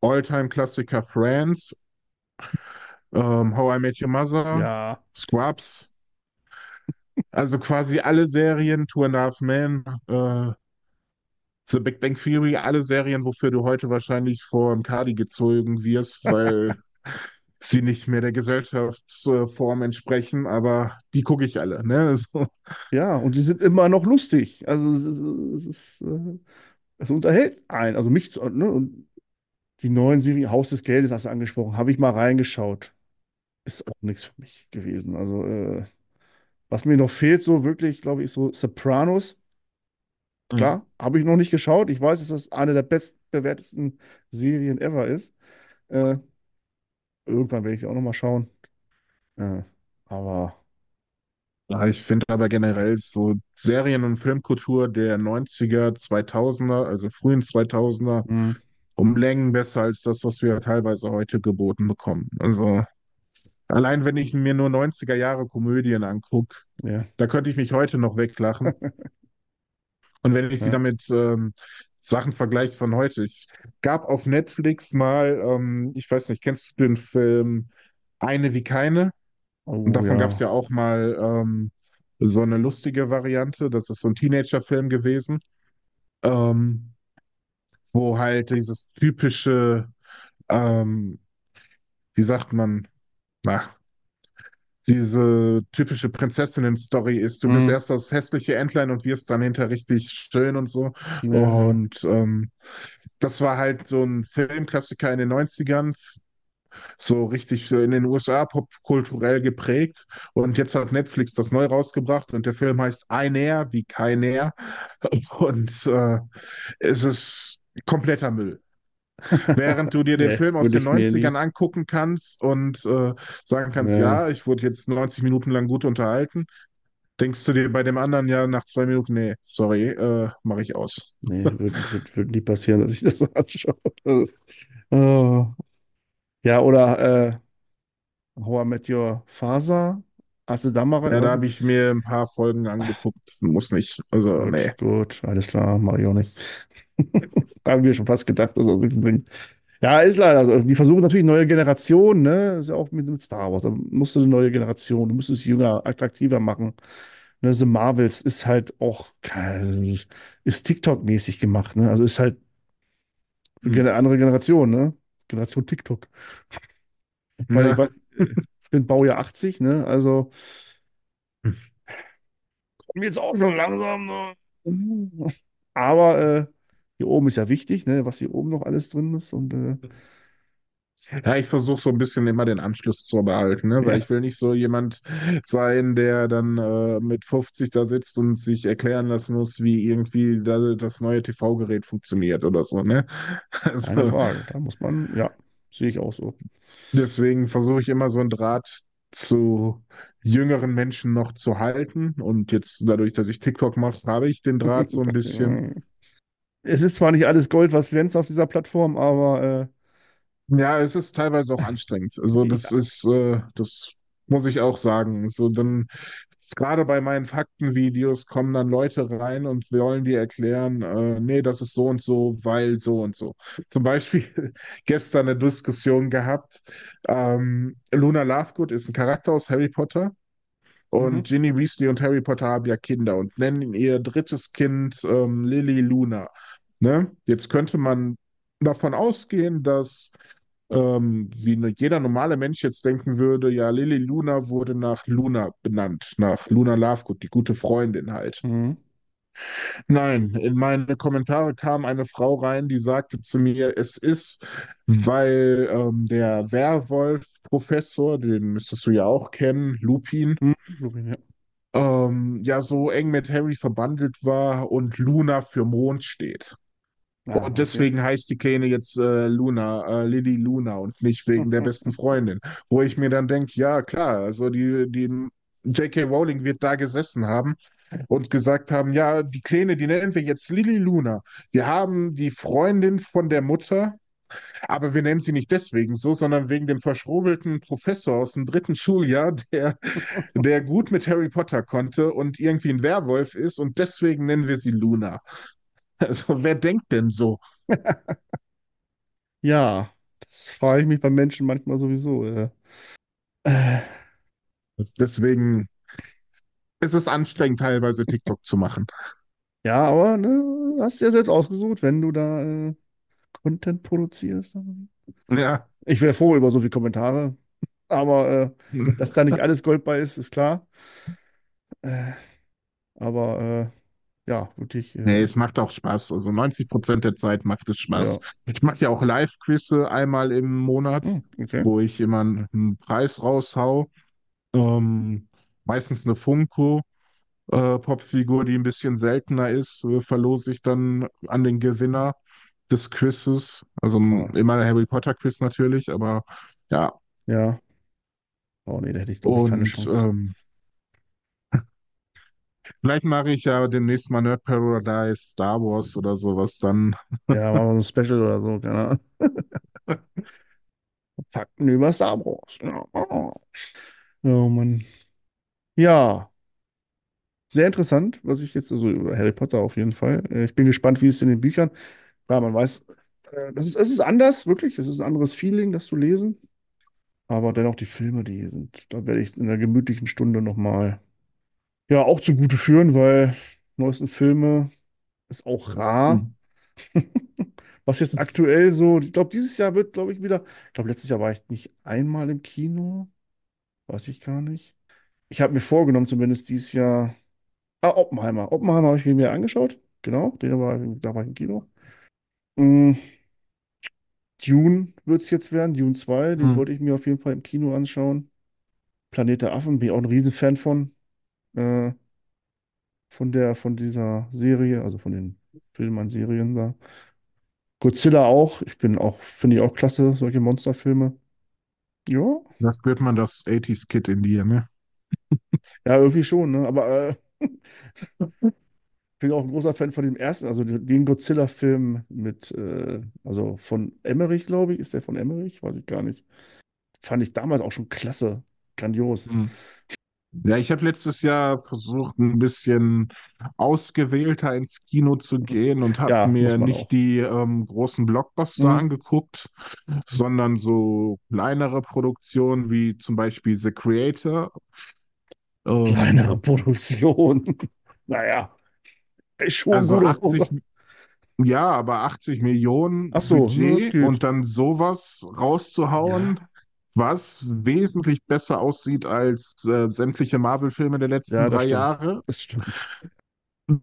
All-Time-Klassiker Friends, ähm, How I Met Your Mother, Ja, Scrubs, also quasi alle Serien, Two and a Half Men, äh, The Big Bang Theory, alle Serien, wofür du heute wahrscheinlich vor dem Kadi gezogen wirst, weil sie nicht mehr der Gesellschaftsform entsprechen, aber die gucke ich alle, ne? So. ja, und die sind immer noch lustig. Also es ist, es ist äh, es unterhält einen. Also mich, ne? Und die neuen Serien, Haus des Geldes, hast du angesprochen, habe ich mal reingeschaut. Ist auch nichts für mich gewesen. Also, äh, was mir noch fehlt, so wirklich, glaube ich, so Sopranos. Mhm. Klar, habe ich noch nicht geschaut. Ich weiß, dass das eine der bestbewertesten Serien ever ist. Äh, irgendwann werde ich auch noch mal schauen. Äh, aber Ja, ich finde aber generell so Serien- und Filmkultur der 90er, 2000er, also frühen 2000er, Hm, um Längen besser als das, was wir teilweise heute geboten bekommen. Also allein wenn ich mir nur 90er Jahre Komödien angucke, ja, da könnte ich mich heute noch weglachen. Und wenn ich sie damit ähm, Sachen vergleiche von heute, ich gab auf Netflix mal, ähm, ich weiß nicht, kennst du den Film Eine wie keine? Und Oh davon gab es ja. ja auch mal ähm, so eine lustige Variante. Das ist so ein Teenager-Film gewesen, ähm, wo halt dieses typische, ähm, wie sagt man, na, diese typische Prinzessinnen-Story ist. Du bist Mhm. erst das hässliche Entlein und wirst dann hinter richtig schön und so. Ja. Und ähm, das war halt so ein Filmklassiker in den Neunzigern, so richtig in den USA popkulturell geprägt. Und jetzt hat Netflix das neu rausgebracht und der Film heißt Ein Air wie kein Air. Und äh, es ist kompletter Müll. Während du dir den Nee, Film aus den ich mir Neunzigern nie. angucken kannst und äh, sagen kannst, Nee, ja, ich wurde jetzt 90 Minuten lang gut unterhalten, denkst du dir bei dem anderen ja nach zwei Minuten, nee, sorry, äh, mache ich aus. nee, würde würd, würd nie passieren, dass ich das anschaue. Das ist, oh. Ja, oder äh, How I Met Your Father. Hast du da mal rein? Ja, da Was? habe ich mir ein paar Folgen angeguckt, muss nicht. Also, nee. Gut, gut, alles klar, mach ich auch nicht. Haben wir schon fast gedacht, dass das nichts bringt. Ja, ist leider so. Die versuchen natürlich neue Generationen, ne? Das ist ja auch mit, mit Star Wars. Da musst du eine neue Generation, du musst es jünger, attraktiver machen. Ne, The Marvels ist halt auch ist TikTok-mäßig gemacht, ne? Also ist halt Hm. eine andere Generation, ne? Generation TikTok. Weil ich Ja. weiß, ich bin Baujahr 80, ne? Also kommen jetzt auch schon langsam. Ne? Aber äh, hier oben ist ja wichtig, ne? Was hier oben noch alles drin ist. Und äh, Ja, ich versuche so ein bisschen immer den Anschluss zu behalten, ne? Weil ja, ich will nicht so jemand sein, der dann äh, mit 50 da sitzt und sich erklären lassen muss, wie irgendwie da, das neue TV-Gerät funktioniert oder so, ne? keine Also Frage. Da muss man, ja, sehe ich auch so. Deswegen versuche ich immer so einen Draht zu jüngeren Menschen noch zu halten. Und jetzt dadurch, dass ich TikTok mache, habe ich den Draht so ein bisschen. Es ist zwar nicht alles Gold, was glänzt auf dieser Plattform, aber Ja, es ist teilweise auch anstrengend. Also äh, das ist, äh, das muss ich auch sagen. So dann gerade bei meinen Faktenvideos kommen dann Leute rein und wollen dir erklären, äh, nee, das ist so und so, weil so und so. Zum Beispiel gestern eine Diskussion gehabt. Ähm, Luna Lovegood ist ein Charakter aus Harry Potter. mhm, Und Ginny Weasley und Harry Potter haben ja Kinder und nennen ihr drittes Kind ähm, Lily Luna. Ne? Jetzt könnte man davon ausgehen, dass ähm, wie ne- jeder normale Mensch jetzt denken würde, ja, Lily Luna wurde nach Luna benannt, nach Luna Lovegood, die gute Freundin halt. mhm, Nein, in meine Kommentare kam eine Frau rein, die sagte zu mir, es ist, weil ähm, der Werwolf-Professor, den müsstest du ja auch kennen, Lupin, mhm, Lupin, ja. ähm, ja so eng mit Harry verbandelt war und Luna für Mond steht. Ah, Und okay. deswegen heißt die Kleine jetzt äh, Luna, äh, Lily Luna und nicht wegen der besten Freundin. Wo ich mir dann denke, ja klar, also die, die J.K. Rowling wird da gesessen haben und gesagt haben, ja, die Kleine, die nennen wir jetzt Lily Luna. Wir haben die Freundin von der Mutter, aber wir nennen sie nicht deswegen so, sondern wegen dem verschrobelten Professor aus dem dritten Schuljahr, der, der gut mit Harry Potter konnte und irgendwie ein Werwolf ist und deswegen nennen wir sie Luna. Also wer denkt denn so? Ja, das frage ich mich bei Menschen manchmal sowieso. Äh, äh, Das- Deswegen ist es anstrengend, teilweise TikTok zu machen. ja, aber ne, hast ja selbst ausgesucht, wenn du da äh, Content produzierst. Ja. Ich wäre froh über so viele Kommentare, aber äh, dass da nicht alles Gold bei ist, ist klar. Äh, aber äh, ja, wirklich, Nee, äh, es macht auch Spaß. Also 90 Prozent der Zeit macht es Spaß. ja. Ich mache ja auch Live-Quizze einmal im Monat, Hm, okay. wo ich immer einen Preis raushau. Ähm, meistens eine Funko. Äh, Popfigur, die ein bisschen seltener ist, äh, verlose ich dann an den Gewinner des Quizzes. Also immer Harry Potter Quiz natürlich, aber ja. ja. Oh nee, da hätte ich, glaube ich, keine Chance. ähm, vielleicht mache ich ja demnächst mal Nerd Paradise, Star Wars oder sowas dann. Ja, machen wir so ein Special oder so, keine Ahnung. Fakten über Star Wars. Ja. Oh Mann. Ja, sehr interessant, was ich jetzt, also über Harry Potter auf jeden Fall. Äh, Ich bin gespannt, wie es in den Büchern, weil man weiß, äh, das ist, es ist anders, wirklich. Es ist ein anderes Feeling, das zu lesen. Aber dennoch die Filme, die sind, da werde ich in einer gemütlichen Stunde nochmal, ja, auch zugute führen, weil neuesten Filme ist auch rar. Hm. Was jetzt aktuell so, ich glaube, dieses Jahr wird, glaube ich, wieder, ich glaube, letztes Jahr war ich nicht einmal im Kino, weiß ich gar nicht. Ich habe mir vorgenommen, zumindest dieses Jahr, ah, Oppenheimer. Oppenheimer habe ich mir angeschaut, genau, den war, da war ich im Kino. Mm, Dune wird es jetzt werden, Dune 2, den Hm. wollte ich mir auf jeden Fall im Kino anschauen. Planet der Affen, bin ich auch ein Riesenfan von, äh, von der, von dieser Serie, also von den Filmen an Serien da. Godzilla auch, ich bin auch, finde ich auch klasse, solche Monsterfilme. Ja, Da spürt man das 80s Kid in dir, ne? ja, irgendwie schon, ne? Aber äh, bin auch ein großer Fan von dem ersten, also den Godzilla-Film mit, äh, also von Emmerich, glaube ich, ist der von Emmerich? Weiß ich gar nicht. Fand ich damals auch schon klasse, grandios. Hm. Ja, ich habe letztes Jahr versucht, ein bisschen ausgewählter ins Kino zu gehen und habe Ja, mir nicht auch. die ähm, großen Blockbuster Hm. angeguckt, sondern so kleinere Produktionen wie zum Beispiel The Creator. Kleinere Ähm, Produktion. Naja, schon also gut. aber- 80, ja, aber 80 Millionen so, Budget und dann sowas rauszuhauen, Ja, was wesentlich besser aussieht als äh, sämtliche Marvel-Filme der letzten ja, drei stimmt. Jahre. Das stimmt.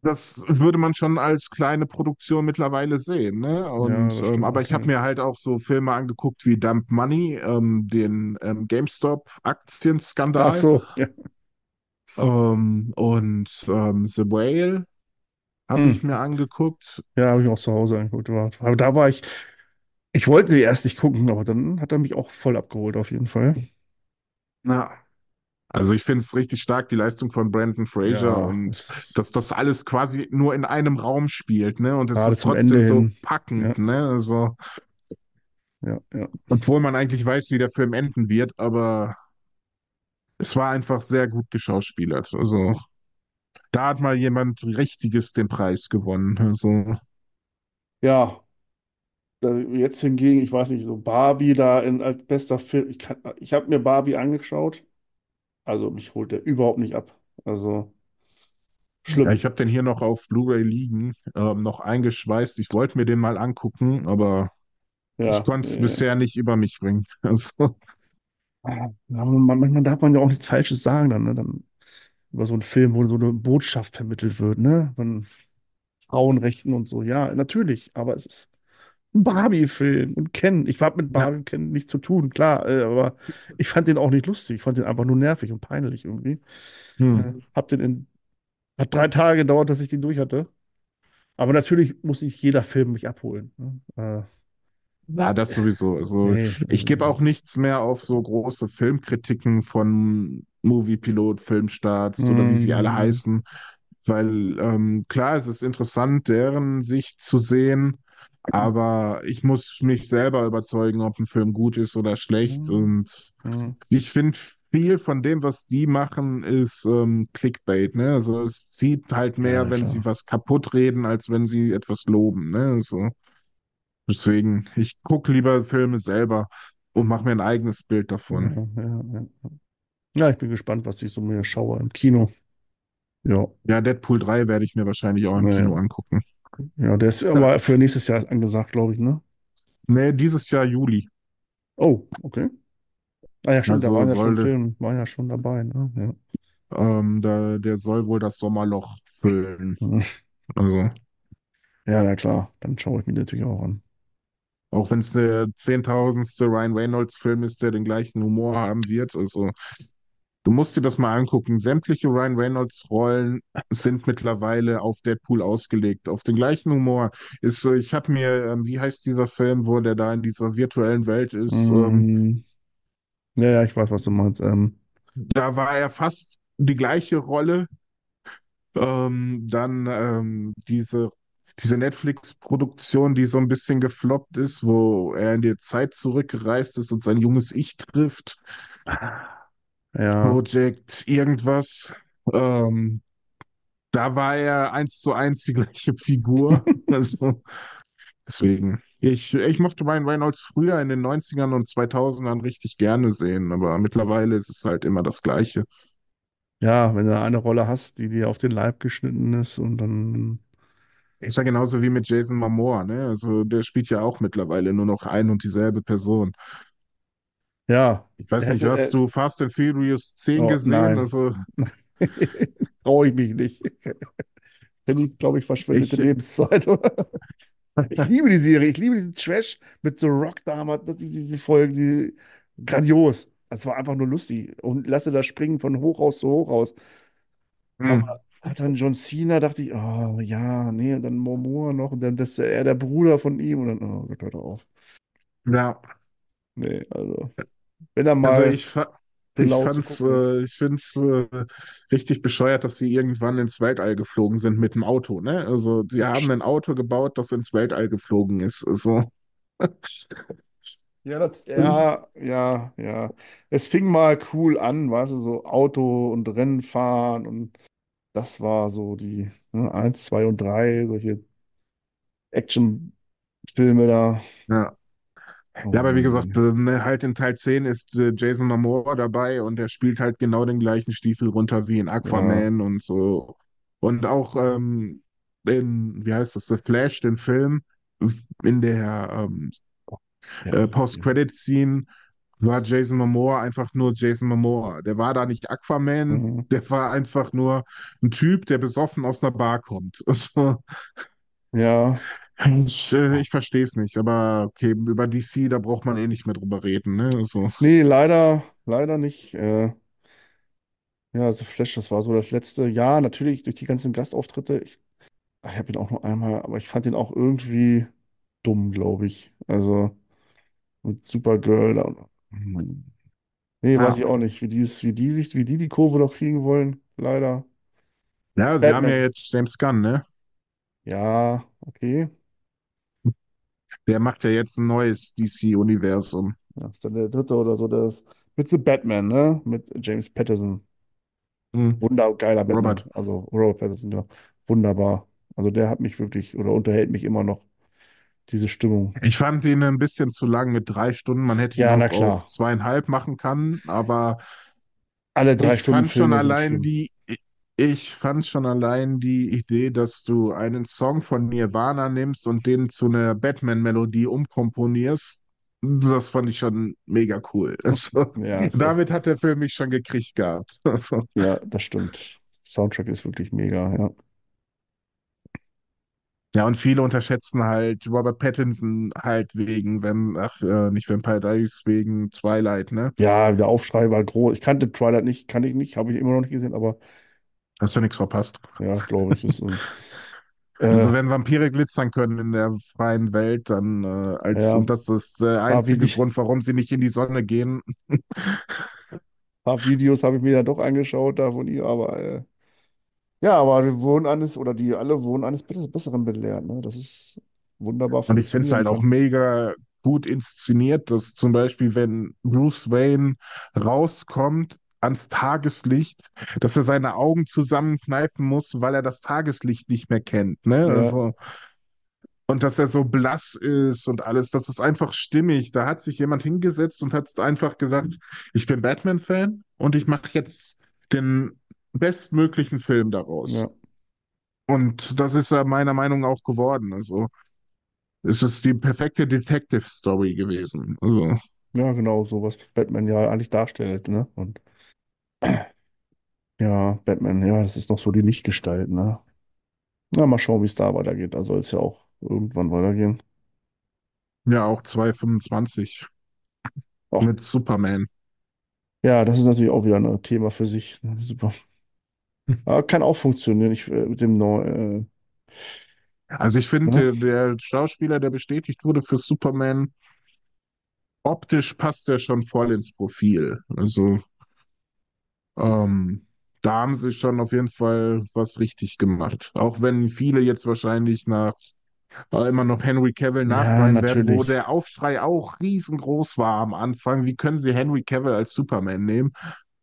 Das würde man schon als kleine Produktion mittlerweile sehen, ne? Ja, Und das ähm, aber ich habe mir halt auch so Filme angeguckt wie Dump Money, ähm, den ähm, Ach GameStop-Aktienskandal so, ja. ähm, und ähm, The Whale habe Hm. ich mir angeguckt. Ja, habe ich auch zu Hause angeguckt. Aber da war ich, ich wollte die erst nicht gucken, aber dann hat er mich auch voll abgeholt, auf jeden Fall. Na, also ich finde es richtig stark, die Leistung von Brandon Fraser Ja, und dass das alles quasi nur in einem Raum spielt, ne? Und es ist Ende trotzdem so hin. Ja, packend, ne? Also, ja, ja. obwohl man eigentlich weiß, wie der Film enden wird, aber Es war einfach sehr gut geschauspielert. Also, da hat mal jemand Richtiges den Preis gewonnen. Also, Ja, jetzt hingegen, ich weiß nicht, so Barbie da in, als bester Film. Ich kann, ich habe mir Barbie angeschaut. Also mich holt der überhaupt nicht ab. Also ja, schlimm. ich habe den hier noch auf Blu-ray liegen, ähm, noch eingeschweißt. Ich wollte mir den mal angucken, aber ich Ja, konnte es äh, bisher nicht über mich bringen. Also, ja, man- manchmal darf man ja auch nichts Falsches sagen dann, ne? Dann über so einen Film, wo so eine Botschaft vermittelt wird, ne? Von Frauenrechten und so. Ja, natürlich, aber es ist Barbie-Film und Ken. Ich habe mit. Barbie und Ken nichts zu tun, klar, äh, aber ich fand den auch nicht lustig. Ich fand den einfach nur nervig und peinlich irgendwie. Äh, Hm. hab den in, hat drei Tage gedauert, dass ich den durch hatte. Aber natürlich muss nicht jeder Film mich abholen. Ne? Ja, das sowieso. Äh, Also, nee, ich gebe auch nichts mehr auf so große Filmkritiken von Moviepilot, Filmstarts oder wie sie alle Mm, heißen. Weil ähm, klar, es ist interessant, deren Sicht zu sehen, aber ich muss mich selber überzeugen, ob ein Film gut ist oder schlecht. mm, Und mm. ich finde, viel von dem, was die machen, ist ähm, Clickbait, ne? Also es zieht halt Ja, mehr, na wenn sie was kaputt reden, als wenn sie etwas loben, ne? Also deswegen, ich gucke lieber Filme selber und mache mir ein eigenes Bild Ja, davon. ja, ja. Ja, ich bin gespannt, was ich so mir schaue im Kino. Ja, Ja, Deadpool 3 werde ich mir wahrscheinlich auch im. Kino angucken. Ja, der ist Ja. aber für nächstes Jahr angesagt, glaube ich, ne? Nee, dieses Jahr Juli. Oh, okay. Ah ja, stimmt, da Also waren ja schon Filme, war ja schon dabei, ne? Ja. Ähm, da, der soll wohl das Sommerloch füllen. Also, Ja, na klar, dann schaue ich mir natürlich auch an. auch wenn es der zehntausendste Ryan Reynolds-Film ist, der den gleichen Humor haben wird. Also, du musst dir das mal angucken. Sämtliche Ryan Reynolds-Rollen sind mittlerweile auf Deadpool ausgelegt, auf den gleichen Humor. Ist, äh, ich habe mir, ähm, wie heißt dieser Film, wo der da in dieser virtuellen Welt ist? Ähm, Mm, ja, ja, ich weiß, was du meinst. Ähm, da war er fast die gleiche Rolle Ähm, dann ähm, diese, diese Netflix-Produktion, die so ein bisschen gefloppt ist, wo er in die Zeit zurückgereist ist und sein junges Ich trifft. Ja, Project irgendwas. Ähm, da war er eins zu eins die gleiche Figur. Also, deswegen. Ich, ich mochte Ryan Reynolds früher in den Neunzigern und Zweitausendern richtig gerne sehen, aber mittlerweile ist es halt immer das Gleiche. Ja, wenn du eine Rolle hast, die dir auf den Leib geschnitten ist und dann, Ist ja genauso wie mit Jason Momoa, ne? Also der spielt ja auch mittlerweile nur noch ein und dieselbe Person. Ja, Ich weiß nicht, hätte, hast du Fast and Furious 10 oh gesehen? nein, Also traue ich mich nicht. Finde ich, glaube ich, verschwendete ich, Lebenszeit? Ich liebe die Serie, ich liebe diesen Trash mit The Rock damals, diese, diese Folge, die, grandios. Das war einfach nur lustig. Und lasse da springen von Hochhaus zu Hochhaus. hm, Aber hat dann John Cena, dachte ich, oh ja, nee, und dann Momoa noch und dann das ist er der Bruder von ihm und dann, oh Gott, hört auf. ja, Nee, also, wenn er also mal ich, fa- ich fand's, ist. äh, ich find's äh, richtig bescheuert, dass sie irgendwann ins Weltall geflogen sind mit dem Auto, ne? Also die haben ein Auto gebaut, das ins Weltall geflogen ist. Also, Ja, das, ja, ja, ja. Es fing mal cool an, weißt du, so Auto und Rennfahren und das war so die ne, eins, zwei und drei, solche Actionfilme da. ja. Ja, Oh aber wie gesagt, Mann, äh, halt in Teil 10 ist äh, Jason Momoa dabei und der spielt halt genau den gleichen Stiefel runter wie in ey. Ja, Aquaman und so. Und auch ähm, in, wie heißt das, The Flash, den Film, in der ähm, äh, ja. Post-Credit-Scene war Jason Momoa einfach nur Jason Momoa. Der war da nicht Aquaman, Mhm. der war einfach nur ein Typ, der besoffen aus einer Bar kommt. Also, Ja, ich äh, ich verstehe es nicht, aber okay, über DC, da braucht man eh nicht mehr drüber reden, ne? Also, nee, leider, leider nicht. Äh, ja, The Flash, das war so das letzte Jahr, natürlich durch die ganzen Gastauftritte. Ich, ich habe ihn auch nur einmal, aber ich fand ihn auch irgendwie dumm, glaube ich. Also mit Supergirl. Da. Nee, weiß ja. ich auch nicht, wie die, wie die sich, wie die die Kurve noch kriegen wollen. Leider. Ja, sie haben ja Batman. jetzt James Gunn, ne? Ja, okay. Der macht ja jetzt ein neues DC-Universum. Ja, ist dann der dritte oder so. Das, mit The Batman, ne? Mit James Patterson. Hm. Wundergeiler Batman. Robert. Also Robert Patterson, genau. Wunderbar. Also der hat mich wirklich oder unterhält mich immer noch, diese Stimmung. Ich fand ihn ein bisschen zu lang mit drei Stunden. Man hätte ihn Ja, na auch zweieinhalb machen können, aber Alle drei ich Stunden fand schon Filme sind allein die, ich fand schon allein die Idee, dass du einen Song von Nirvana nimmst und den zu einer Batman-Melodie umkomponierst. Das fand ich schon mega cool. Also, Ja, auch, damit hat der Film mich schon gekriegt gehabt. Also, ja, das stimmt. Soundtrack ist wirklich mega, ja. Ja, und viele unterschätzen halt Robert Pattinson halt wegen, wenn, ach, äh, nicht Vampire Diaries, wegen Twilight, ne? Ja, der Aufschrei war groß. Ich kannte Twilight nicht, kann ich nicht, habe ich immer noch nicht gesehen, aber Hast du nichts verpasst. ja, glaube ich, ist ein, Also wenn Vampire glitzern können in der freien Welt, dann äh, als, ja, und das ist der paar einzige Grund, warum sie nicht in die Sonne gehen. paar Videos habe ich mir ja doch angeschaut da von ihr, aber äh, ja, aber wir wurden eines, oder die alle wurden eines Bess- Besseren belehrt, ne? Dass es wunderbar Und ich finde es halt auch kann. mega gut inszeniert, dass zum Beispiel, wenn Bruce Wayne rauskommt ans Tageslicht, dass er seine Augen zusammenkneifen muss, weil er das Tageslicht nicht mehr kennt, ne? Ja, Also Und dass er so blass ist und alles, das ist einfach stimmig. Da hat sich jemand hingesetzt und hat einfach gesagt, ich bin Batman-Fan und ich mache jetzt den bestmöglichen Film daraus. ja, Und das ist er meiner Meinung nach auch geworden. Also es ist die perfekte Detective-Story gewesen. Also ja, genau, so was Batman ja eigentlich darstellt, ne? Und ja, Batman, ja, das ist noch so die Lichtgestalt, ne? Na, mal schauen, wie es da weitergeht. Da soll es ja auch irgendwann weitergehen. ja, auch 225 Ach, mit Superman. ja, das ist natürlich auch wieder ein Thema für sich. ne? Super. Aber kann auch funktionieren. Ich, äh, mit dem Neu, äh, Also ich ne? finde, der Schauspieler, der bestätigt wurde für Superman, optisch passt er schon voll ins Profil. Also Ähm, da haben sie schon auf jeden Fall was richtig gemacht. Auch wenn viele jetzt wahrscheinlich nach äh, immer noch Henry Cavill Ja, nachweinen werden, wo der Aufschrei auch riesengroß war am Anfang. Wie können sie Henry Cavill als Superman nehmen?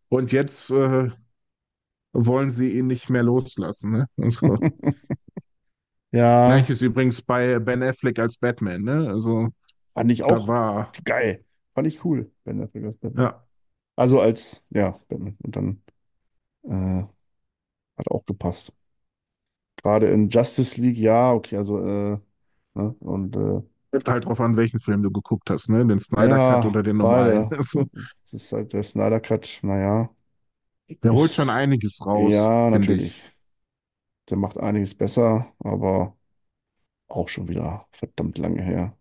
Und jetzt äh, wollen sie ihn nicht mehr loslassen, ne? Also, Gleiches Ja, ist übrigens bei Ben Affleck als Batman, ne? Also fand ich auch war, geil. Fand ich cool, Ben Affleck als Batman. ja, Also als, ja, Batman. Und dann äh, hat auch gepasst. Gerade in Justice League, ja, okay, also, äh, ne, und äh, kommt halt drauf an, welchen Film du geguckt hast, ne? Den Snyder Cut ja, oder den normalen. beide. Also, Das ist halt der Snyder Cut, naja, der holt schon ist, einiges raus, ja, finde natürlich. ich. Der macht einiges besser, aber auch schon wieder verdammt lange her.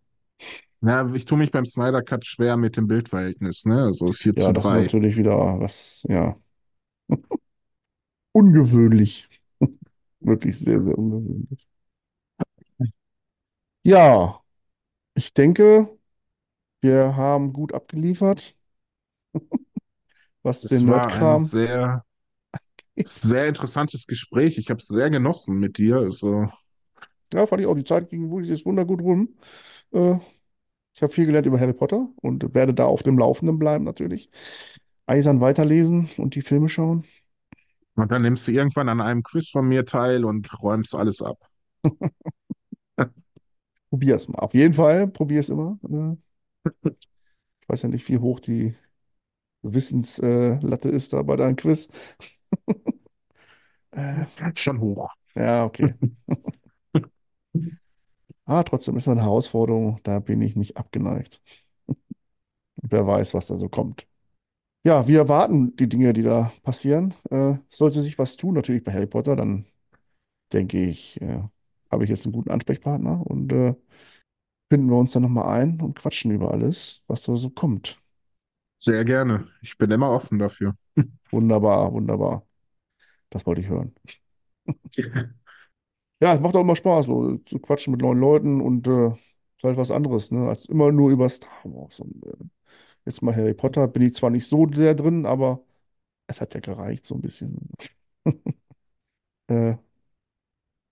Ja, ich tue mich beim Snyder Cut schwer mit dem Bildverhältnis, ne? Also 4 Ja, zu das ist 3. natürlich wieder was, ja, ungewöhnlich. Wirklich sehr, sehr ungewöhnlich. Ja, ich denke, wir haben gut abgeliefert, was Es den war ein Nerdkram. sehr, sehr interessantes Gespräch. Ich habe es sehr genossen mit dir. Also, Ja, fand ich auch. Die Zeit ging wirklich jetzt wundergut rum. Äh, ich habe viel gelernt über Harry Potter und werde da auf dem Laufenden bleiben, natürlich. Eisern weiterlesen und die Filme schauen. und dann nimmst du irgendwann an einem Quiz von mir teil und räumst alles ab. Probier's mal. Auf jeden Fall, probier's immer. Äh, ich weiß ja nicht, wie hoch die Wissenslatte Latte ist da bei deinem Quiz. Äh, Schon hoch. ja, okay. Ah, trotzdem ist es eine Herausforderung. Da bin ich nicht abgeneigt. Wer weiß, was da so kommt. Ja, wir erwarten die Dinge, die da passieren. Äh, sollte sich was tun, natürlich bei Harry Potter, dann denke ich, äh, habe ich jetzt einen guten Ansprechpartner und äh, finden wir uns dann nochmal ein und quatschen über alles, was da so kommt. Sehr gerne. Ich bin immer offen dafür. Wunderbar, wunderbar. Das wollte ich hören. Ja, es macht auch immer Spaß, so zu quatschen mit neuen Leuten und äh, ist halt was anderes, ne? Als immer nur über Star Wars. Und, äh, jetzt mal Harry Potter, bin ich zwar nicht so sehr drin, aber es hat ja gereicht, so ein bisschen. Äh,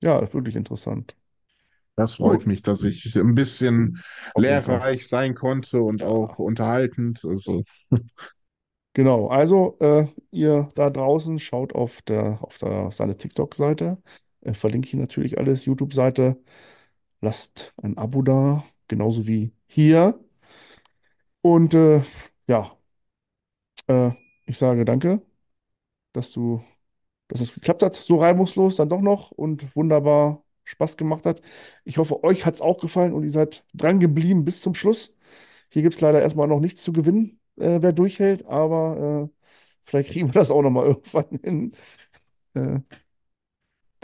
ja, ist wirklich interessant. Das freut Gut, mich, dass ich ein bisschen auf jeden Fall. lehrreich sein konnte und auch Ja, unterhaltend. Also, genau. Also, äh, ihr da draußen schaut auf der, auf der, seine TikTok-Seite. Äh, verlinke ich natürlich alles, YouTube-Seite. Lasst ein Abo da, genauso wie hier. Und äh, ja, äh, ich sage danke, dass du, dass es geklappt hat, so reibungslos dann doch noch und wunderbar Spaß gemacht hat. Ich hoffe, euch hat es auch gefallen und ihr seid dran geblieben bis zum Schluss. Hier gibt es leider erstmal noch nichts zu gewinnen, äh, wer durchhält, aber äh, vielleicht kriegen wir das auch noch mal irgendwann hin, äh,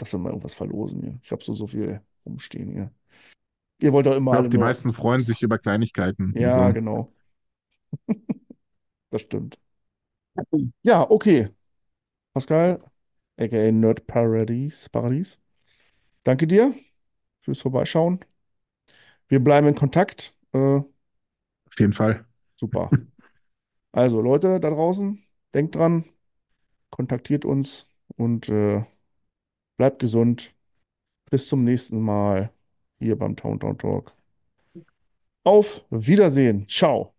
dass wir mal irgendwas verlosen hier. Ich habe so, so viel rumstehen hier. Ihr wollt doch immer ich glaube, die nur. meisten freuen sich über Kleinigkeiten. Ja, Also, genau. Das stimmt. Ja, okay. Pascal, aka Nerd Paradies, Paradies. Danke dir fürs Vorbeischauen. Wir bleiben in Kontakt. Äh, auf jeden Fall. super. Also, Leute da draußen, denkt dran, kontaktiert uns und äh, bleibt gesund. Bis zum nächsten Mal hier beim Town Talk. Auf Wiedersehen. Ciao.